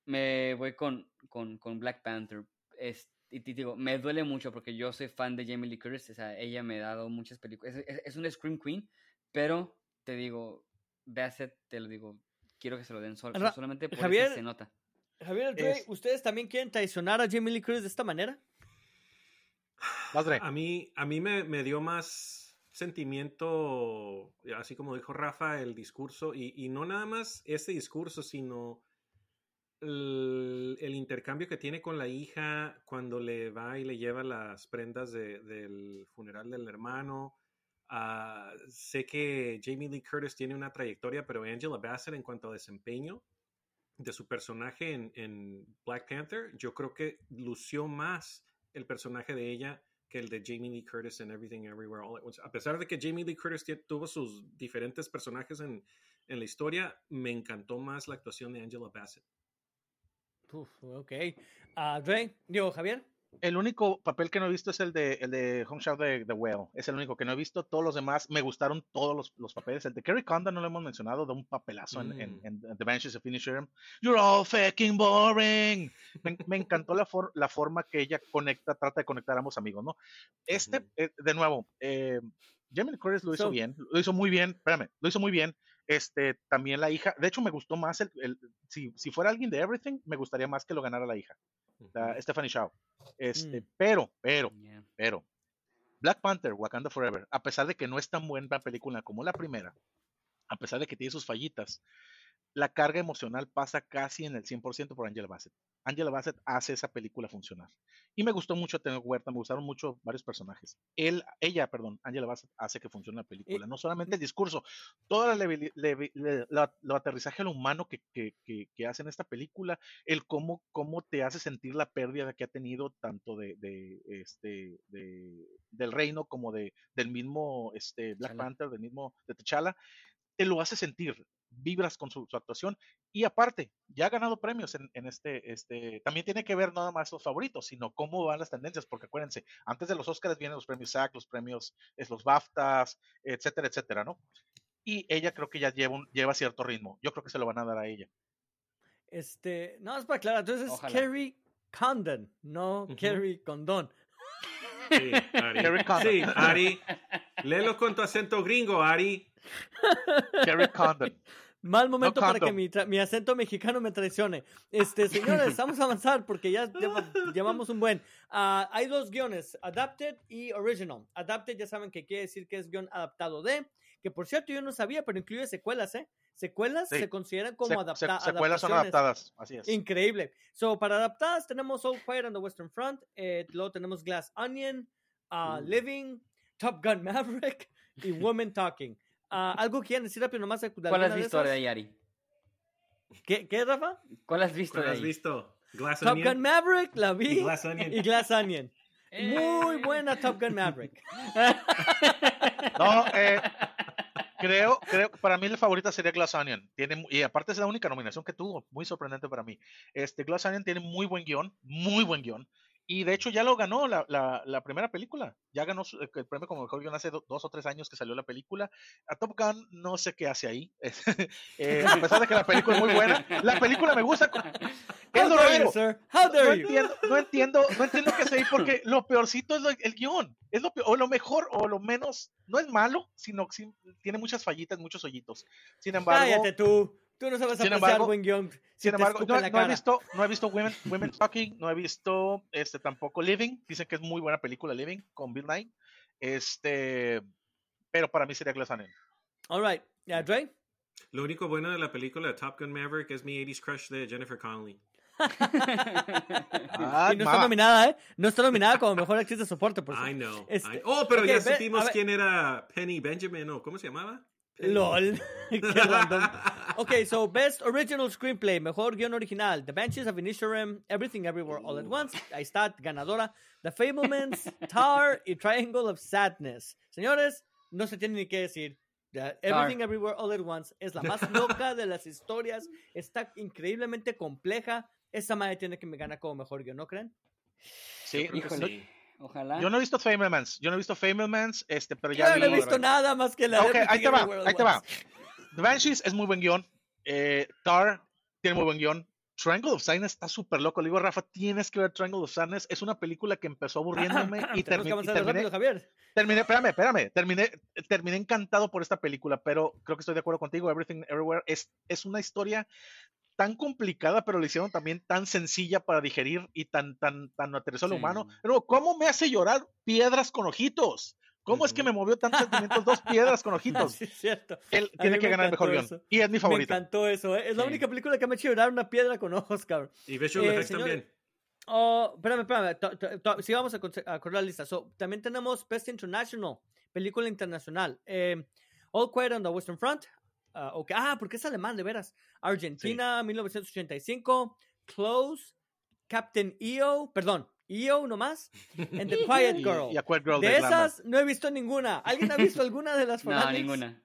me voy con, con, con Black Panther. Es, y te digo, me duele mucho porque yo soy fan de Jamie Lee Curtis. O sea, ella me ha dado muchas películas. Es, es, es un Scream Queen, pero te digo, Bassett, te lo digo, quiero que se lo den sol, Ra- solamente por Javier, eso se nota. Javier Es- ¿ustedes también quieren traicionar a Jamie Lee Curtis de esta manera? Dre. A mí, a mí me, me dio más sentimiento, así como dijo Rafa, el discurso, y, y no nada más ese discurso, sino el, intercambio que tiene con la hija cuando le va y le lleva las prendas de- del funeral del hermano. Ah, sé que Jamie Lee Curtis tiene una trayectoria, pero Angela Bassett en cuanto a desempeño de su personaje en, en Black Panther, yo creo que lució más el personaje de ella que el de Jamie Lee Curtis en Everything Everywhere All at Once. A pesar de que Jamie Lee Curtis tuvo sus diferentes personajes en, en la historia, me encantó más la actuación de Angela Bassett. Uf, ok. Ah, Dre, digo, Javier. El único papel que no he visto es el de, el de Hong Shao de The Whale. Es el único que no he visto. Todos los demás me gustaron todos los, los papeles. El de Kerry Condon no lo hemos mencionado, de un papelazo en, en, Mm. en The Banshees of Inisherin. You're all fucking boring. Me, me encantó la, for- la forma que ella conecta, trata de conectar a ambos amigos, ¿no? Este, eh, de nuevo, eh, Jamie Curtis lo hizo So- bien, lo hizo muy bien, espérame, lo hizo muy bien. Este, también la hija, de hecho me gustó más el, el- si, si fuera alguien de Everything, me gustaría más que lo ganara la hija, la. Stephanie Shaw. Este, Mm. pero, pero, Yeah. pero, Black Panther, Wakanda Forever, a pesar de que no es tan buena película como la primera, a pesar de que tiene sus fallitas, la carga emocional pasa casi en el 100% por Angela Bassett. Angela Bassett hace esa película funcionar. Y me gustó mucho Tengo Huerta, me gustaron mucho varios personajes. Él, ella, perdón, Angela Bassett hace que funcione la película. No solamente el discurso, todo lo aterrizaje a lo humano que, que, que, que hace en esta película, el cómo, cómo te hace sentir la pérdida que ha tenido tanto de, de, este, de- del reino como de, del mismo este, Black. Panther, del mismo de T'Challa, te lo hace sentir, vibras con su, su actuación y aparte, ya ha ganado premios en, en este, este, también tiene que ver nada más los favoritos, sino cómo van las tendencias, porque acuérdense, antes de los Oscars vienen los premios SAG, los premios, es, los BAFTAs, etcétera, etcétera, ¿no? Y ella creo que ya lleva, un, lleva cierto ritmo, yo creo que se lo van a dar a ella. Este, no, es para aclarar. Entonces es Ojalá. Kerry Condon, no Ujú. Kerry Condon. Sí, Ari. Kerry Condon. Sí, Ari. Léelo con tu acento gringo, Ari. Kerry Condon. Mal momento para que mi, acento mexicano me traicione. Este, señores, vamos a avanzar porque ya lleva- llevamos un buen. Ah, hay dos guiones, adapted y original. Adapted ya saben que quiere decir que es guion adaptado de, que por cierto yo no sabía, pero incluye secuelas, ¿eh? Secuelas Sí. se consideran como Se- adaptadas. se- secuelas son adaptadas, así es. Increíble. So, para adaptadas tenemos All Quiet on the Western Front, eh, luego tenemos Glass Onion, ah, Uh. Living, Top Gun Maverick y Woman Talking. Ah, ¿Algo quieren decir rápido nomás? de ¿Cuál has de visto de ahí, Ari? ¿Qué, ¿Qué, Rafa? ¿Cuál has visto ¿Cuál de has ahí? visto? Glass Top Onion. Gun Maverick, la vi. Y Glass Onion. y Glass Onion. Eh. Muy buena Top Gun Maverick. No, eh, creo, creo que para mí la favorita sería Glass Onion. Tiene, y aparte es la única nominación que tuvo, muy sorprendente para mí. Este Glass Onion tiene muy buen guion, muy buen guion. Y de hecho ya lo ganó la, la, la primera película. Ya ganó su- el premio como mejor guion hace do- dos o tres años que salió la película. A Top Gun no sé qué hace ahí. Eh, a pesar de que la película es muy buena. La película me gusta. Es lo dare you, raro. sir? How No you? entiendo, no entiendo, no entiendo qué hace ahí porque lo peorcito es lo- el guion. Es lo peor, o lo mejor, o lo menos, no es malo, sino que tiene muchas fallitas, muchos hoyitos. Sin embargo, Cállate tú. Tú no sabes Sin apreciar embargo- buen guion. si sin te embargo, escupen no, he visto, no he visto Women, Women Talking, no he visto este tampoco Living. Dicen que es muy buena película Living con Bill Nye. Este, pero para mí sería Glass Onion. All right. Yeah, Dre? Lo único bueno de la película de Top Gun Maverick es mi 80s crush de Jennifer Connelly. Ah, y no está nominada, ¿eh? No está nominada como mejor actriz de soporte, por I know. Este- I- Oh, pero ya supimos quién era Penny Benjamin, ¿o cómo se llamaba? LOL. Qué random. Ok, so Best Original Screenplay, mejor guion original. The Banshees of Inisherim, Everything Everywhere All at Once. Ahí está, ganadora. The Fablemans, Tar y Triangle of Sadness. Señores, no se tiene ni qué decir. Everything Everywhere All at Once es la más loca de las historias. Está increíblemente compleja. Esa madre tiene que me gana como mejor guion, ¿no creen? Sí, Creo que Híjole. sí. Ojalá. Yo no he visto Fablemans, yo no he visto Fablemans, este, pero Yo ya no he vi- visto nada más que la Ok, ahí te va, ahí te va. The Banshees es muy buen guion. Eh, Tar tiene muy buen guion. Triangle of Sadness está súper loco. Le digo, Rafa, tienes que ver Triangle of Sadness. Es una película que empezó aburriéndome y, termi- y terminé, rápido, Javier. terminé, espérame, espérame, terminé, terminé encantado por esta película, pero creo que estoy de acuerdo contigo. Everything Everywhere es, es una historia tan complicada, pero le hicieron también tan sencilla para digerir y tan, tan, tan aterrizó a lo Sí. humano. Pero, ¿cómo me hace llorar piedras con ojitos? ¿Cómo es que me movió tantos sentimientos dos piedras con ojitos? Sí, es cierto. Él tiene que me ganar el mejor guion. Y es mi Me favorita. encantó eso, ¿eh? Es la Sí. única película que me ha hecho llorar una piedra con ojos, cabrón. Y Visual Eh, Effects también. Oh, espérame, espérame. Sí, vamos a, correr la lista. So, también tenemos Best International, película internacional. Eh, All Quiet on the Western Front. Ah, ok. Ah, porque es alemán, de veras. Argentina, 1985. Close. Captain EO. Perdón, EO nomás. And The Quiet Girl. y a Quiet Girl de, de Glamour. esas no he visto ninguna. ¿Alguien ha visto alguna de las No, Fanatics? ninguna.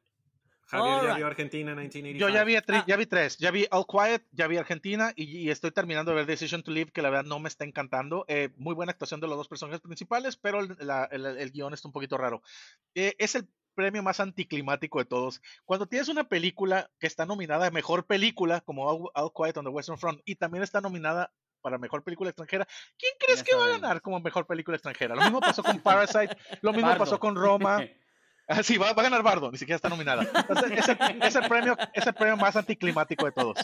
Javier ya vio Argentina 1985. Yo ya vi, Ah. ya vi tres, ya vi All Quiet, ya vi Argentina y, y estoy terminando de ver Decision to Live, que la verdad no me está encantando. Eh, muy buena actuación de los dos personajes principales, pero el, la- el- el guion está un poquito raro. Eh, es el premio más anticlimático de todos. Cuando tienes una película que está nominada a Mejor Película, como All, All Quiet on the Western Front, y también está nominada para Mejor Película Extranjera, ¿quién crees Ya que va a ganar como Mejor Película Extranjera? Lo mismo pasó con Parasite, lo mismo Bardo. pasó con Roma. Ah, sí, va, va a ganar Bardo, ni siquiera está nominada. Entonces, es, el, es el premio, es el premio más anticlimático de todos.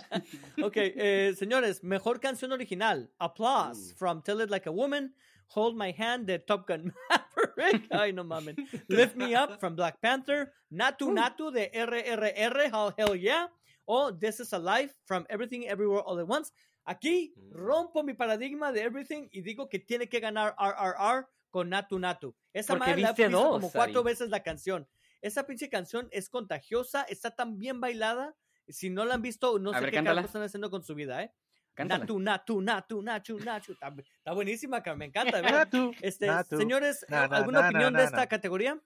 Ok, eh, señores, mejor canción original. Applause Uh. from Tell It Like a Woman. Hold My Hand de Top Gun Maverick. Ay, no mamen. Lift Me Up from Black Panther. Natu Natu de RRR. Hell, hell Yeah. O This Is a Life from Everything Everywhere All at Once. Aquí Mm. rompo mi paradigma de Everything y digo que tiene que ganar RRR con Natu Natu. Esa madre la he visto dos, como cuatro Ari. veces la canción. Esa pinche canción es contagiosa, está tan bien bailada. Si no la han visto, no A sé ver, qué están haciendo con su vida, ¿eh? Cántala. Natu, natu, natu, nachu, nachu. Está, está buenísima, me encanta. Natu, Este, Natu, señores, na, na, ¿alguna na, opinión na, de na, esta na. categoría?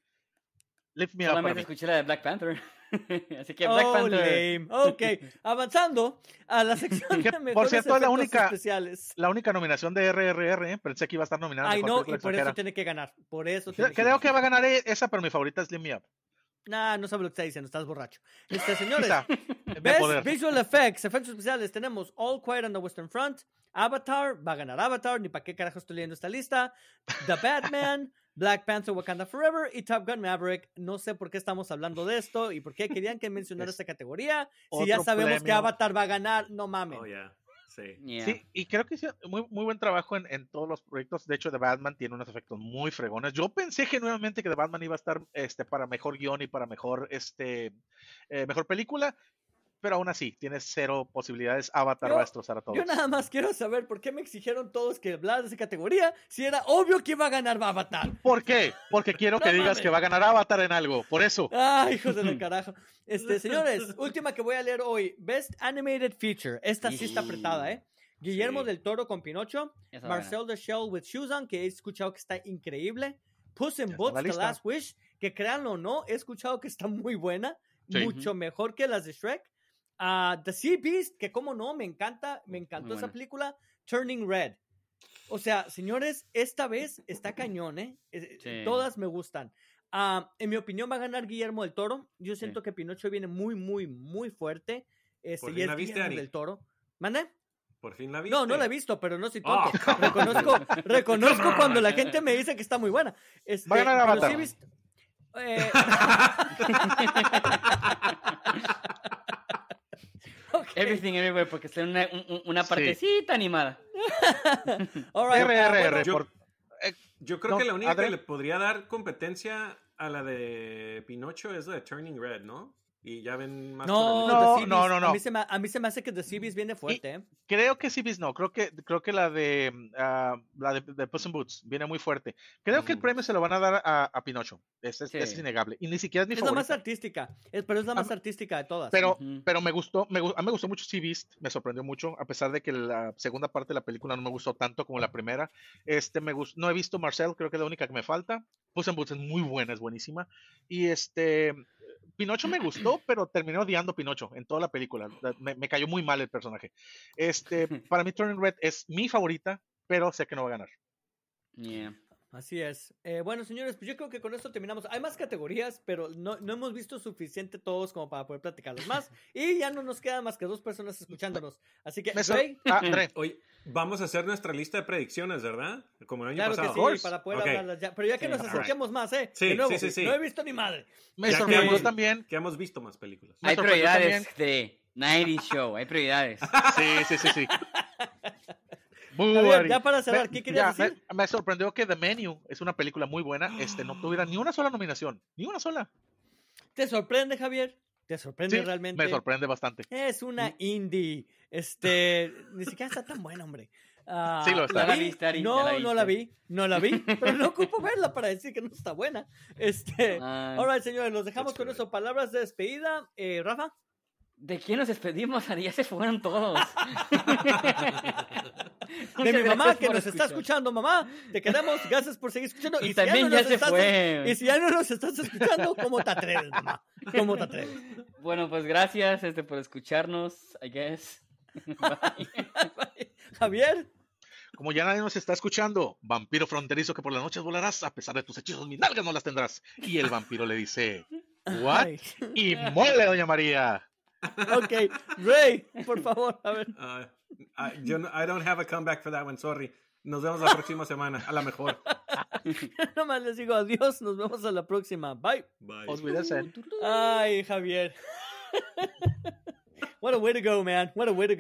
Lift me up. Solamente mí. escuché la de Black Panther. Así que Black Oh, Panther. lame. Ok, avanzando a la sección de por mejores cierto, es la efectos única- especiales. La única nominación de RRR, ¿eh? pensé que iba a estar nominada. Ay, no, y por eso Extranjera. tiene que ganar. Por eso Creo, tiene que creo que va a ganar esa, pero mi favorita es Lift Me Up. Nah, no sabe lo que está diciendo, estás borracho. Este, señores, Best. Visual Effects, efectos especiales, tenemos All Quiet on the Western Front, Avatar, va a ganar Avatar, ni para qué carajo estoy leyendo esta lista, The Batman, Black Panther Wakanda Forever y Top Gun Maverick. No sé por qué estamos hablando de esto y por qué querían que mencionara Es esta categoría. Si ya sabemos que premio. Avatar va a ganar, no mames. Oh, yeah. Sí. Yeah. Sí, y creo que hicieron muy, muy buen trabajo en, en todos los proyectos. De hecho, The Batman tiene unos efectos muy fregones. Yo pensé genuinamente que The Batman iba a estar este, para mejor guion y para mejor, este, eh, mejor película, pero aún así, tiene cero posibilidades. Avatar Yo- va a destrozar a todos. Yo nada más quiero saber por qué me exigieron todos que hablara de esa categoría si era obvio que iba a ganar Avatar. ¿Por qué? Porque quiero No que digas que va a ganar Avatar en algo. Por eso. Ay, hijos de la carajo. Este, señores, última que voy a leer hoy. Best Animated Feature. Esta sí está apretada, ¿eh? Guillermo Sí. del Toro con Pinocho. Esa Marcel the Shell with Shoes on, que he escuchado que está increíble. Puss in Boots, la The. Last Wish, que créanlo o no, he escuchado que está muy buena. Sí. Mucho mejor que las de Shrek. Ah, The Sea Beast, que como no, me encanta, me encantó esa película. Turning Red. O sea, señores, esta vez está cañón, ¿eh? Eh, Sí. Todas me gustan. Ah, en mi opinión va a ganar Guillermo del Toro. Yo siento que Pinocho viene muy, muy, muy fuerte. Este, ¿Por y fin es la viste, Guillermo Ari? del Toro. ¿Mande? Por fin la viste. No, no la he visto, pero no soy Oh, tonto. reconozco reconozco cuando la gente me dice que está muy buena. Este, Va a ganar Avatar. sí he visto- eh, Everything Everywhere, porque es una, un- un- una Sí. partecita animada. all right, RRR. bueno, yo- creo No, que la única que le podría dar competencia a la de Pinocho es la de Turning Red, ¿no? Y ya ven más no, No, no, Beast, no, A no. mí, se me, a mí se me hace que The Sea Beast viene fuerte, ¿eh? Creo que Bis, no. Creo que, creo que la de ah, la de, de Puss in Boots viene muy fuerte. Creo que el premio se lo van a dar a, a Pinocho. Es, es- Sí. es innegable. Y ni siquiera es mi Es la más favorita. artística, es- pero es la A más mí- artística de todas. Pero, Ujú. pero me gustó, me, a mí me gustó mucho Sea Beast, me sorprendió mucho, a pesar de que la segunda parte de la película no me gustó tanto como la primera. Este, me gustó, no he visto Marcel, creo que es la única que me falta. Puss in Boots es muy buena, es buenísima. Y este, Pinocho me gustó, pero terminé odiando Pinocho en toda la película. Me, me cayó muy mal el personaje. Este, para mí Turning Red es mi favorita, pero sé que no va a ganar. Yeah. Así es. Eh, bueno, señores, pues yo creo que con esto terminamos. Hay más categorías, pero no, no hemos visto suficiente todos como para poder platicarlos más. y ya no nos quedan más que dos personas escuchándonos. Así que, Rey, Ah, André, Oye, vamos a hacer nuestra lista de predicciones, ¿verdad? Como el año claro pasado. que sí, para poder Ok. hablarlas ya. Pero ya que Sí, nos acerquemos más, ¿eh? Sí, de nuevo, sí, sí, sí. no he visto ni madre. me Ya que sorprendió hemos- también. Que hemos visto más películas. Hay prioridades de 90 Show, hay prioridades. Sí, sí, sí, sí. Muy Javier, buena. ya para cerrar, ¿qué querías ya, decir? Me, me sorprendió que The Menu es una película muy buena. Este no tuviera ni una sola nominación. Ni una sola. ¿Te sorprende, Javier? ¿Te sorprende Sí, realmente? me sorprende bastante. Es una indie. Este, ni siquiera está tan buena, hombre. Ah, Sí lo está. La vi, viste, Ari, No, la no la vi, no la vi, pero no ocupo verla para decir que no está buena. Este, Ah, alright, señores, los dejamos con eso. Palabras de despedida. Eh, Rafa. ¿De quién nos despedimos? Ya se fueron todos. De mi mamá que nos está escuchar. escuchando, mamá. Te queremos, gracias por seguir escuchando. Y si también no ya se estás- fue. Y si ya no nos estás escuchando, ¿cómo te atreves, mamá? ¿Cómo te atreves? Bueno, pues gracias este, por escucharnos, I guess. Bye. Javier. Como ya nadie nos está escuchando, vampiro fronterizo que por las noches volarás, a pesar de tus hechizos, mis nalgas no las tendrás. Y el vampiro le dice, ¿what? Ay, Y mole, doña María. ok, Ray, por favor, a ver. Uh, I, yo no- I don't have a comeback for that one, sorry. Nos vemos la próxima semana, a la mejor. Nomás les digo adiós, nos vemos a la próxima. Bye. Bye. Olvídese. Ay, Javier. What a way to go, man. What a way to go.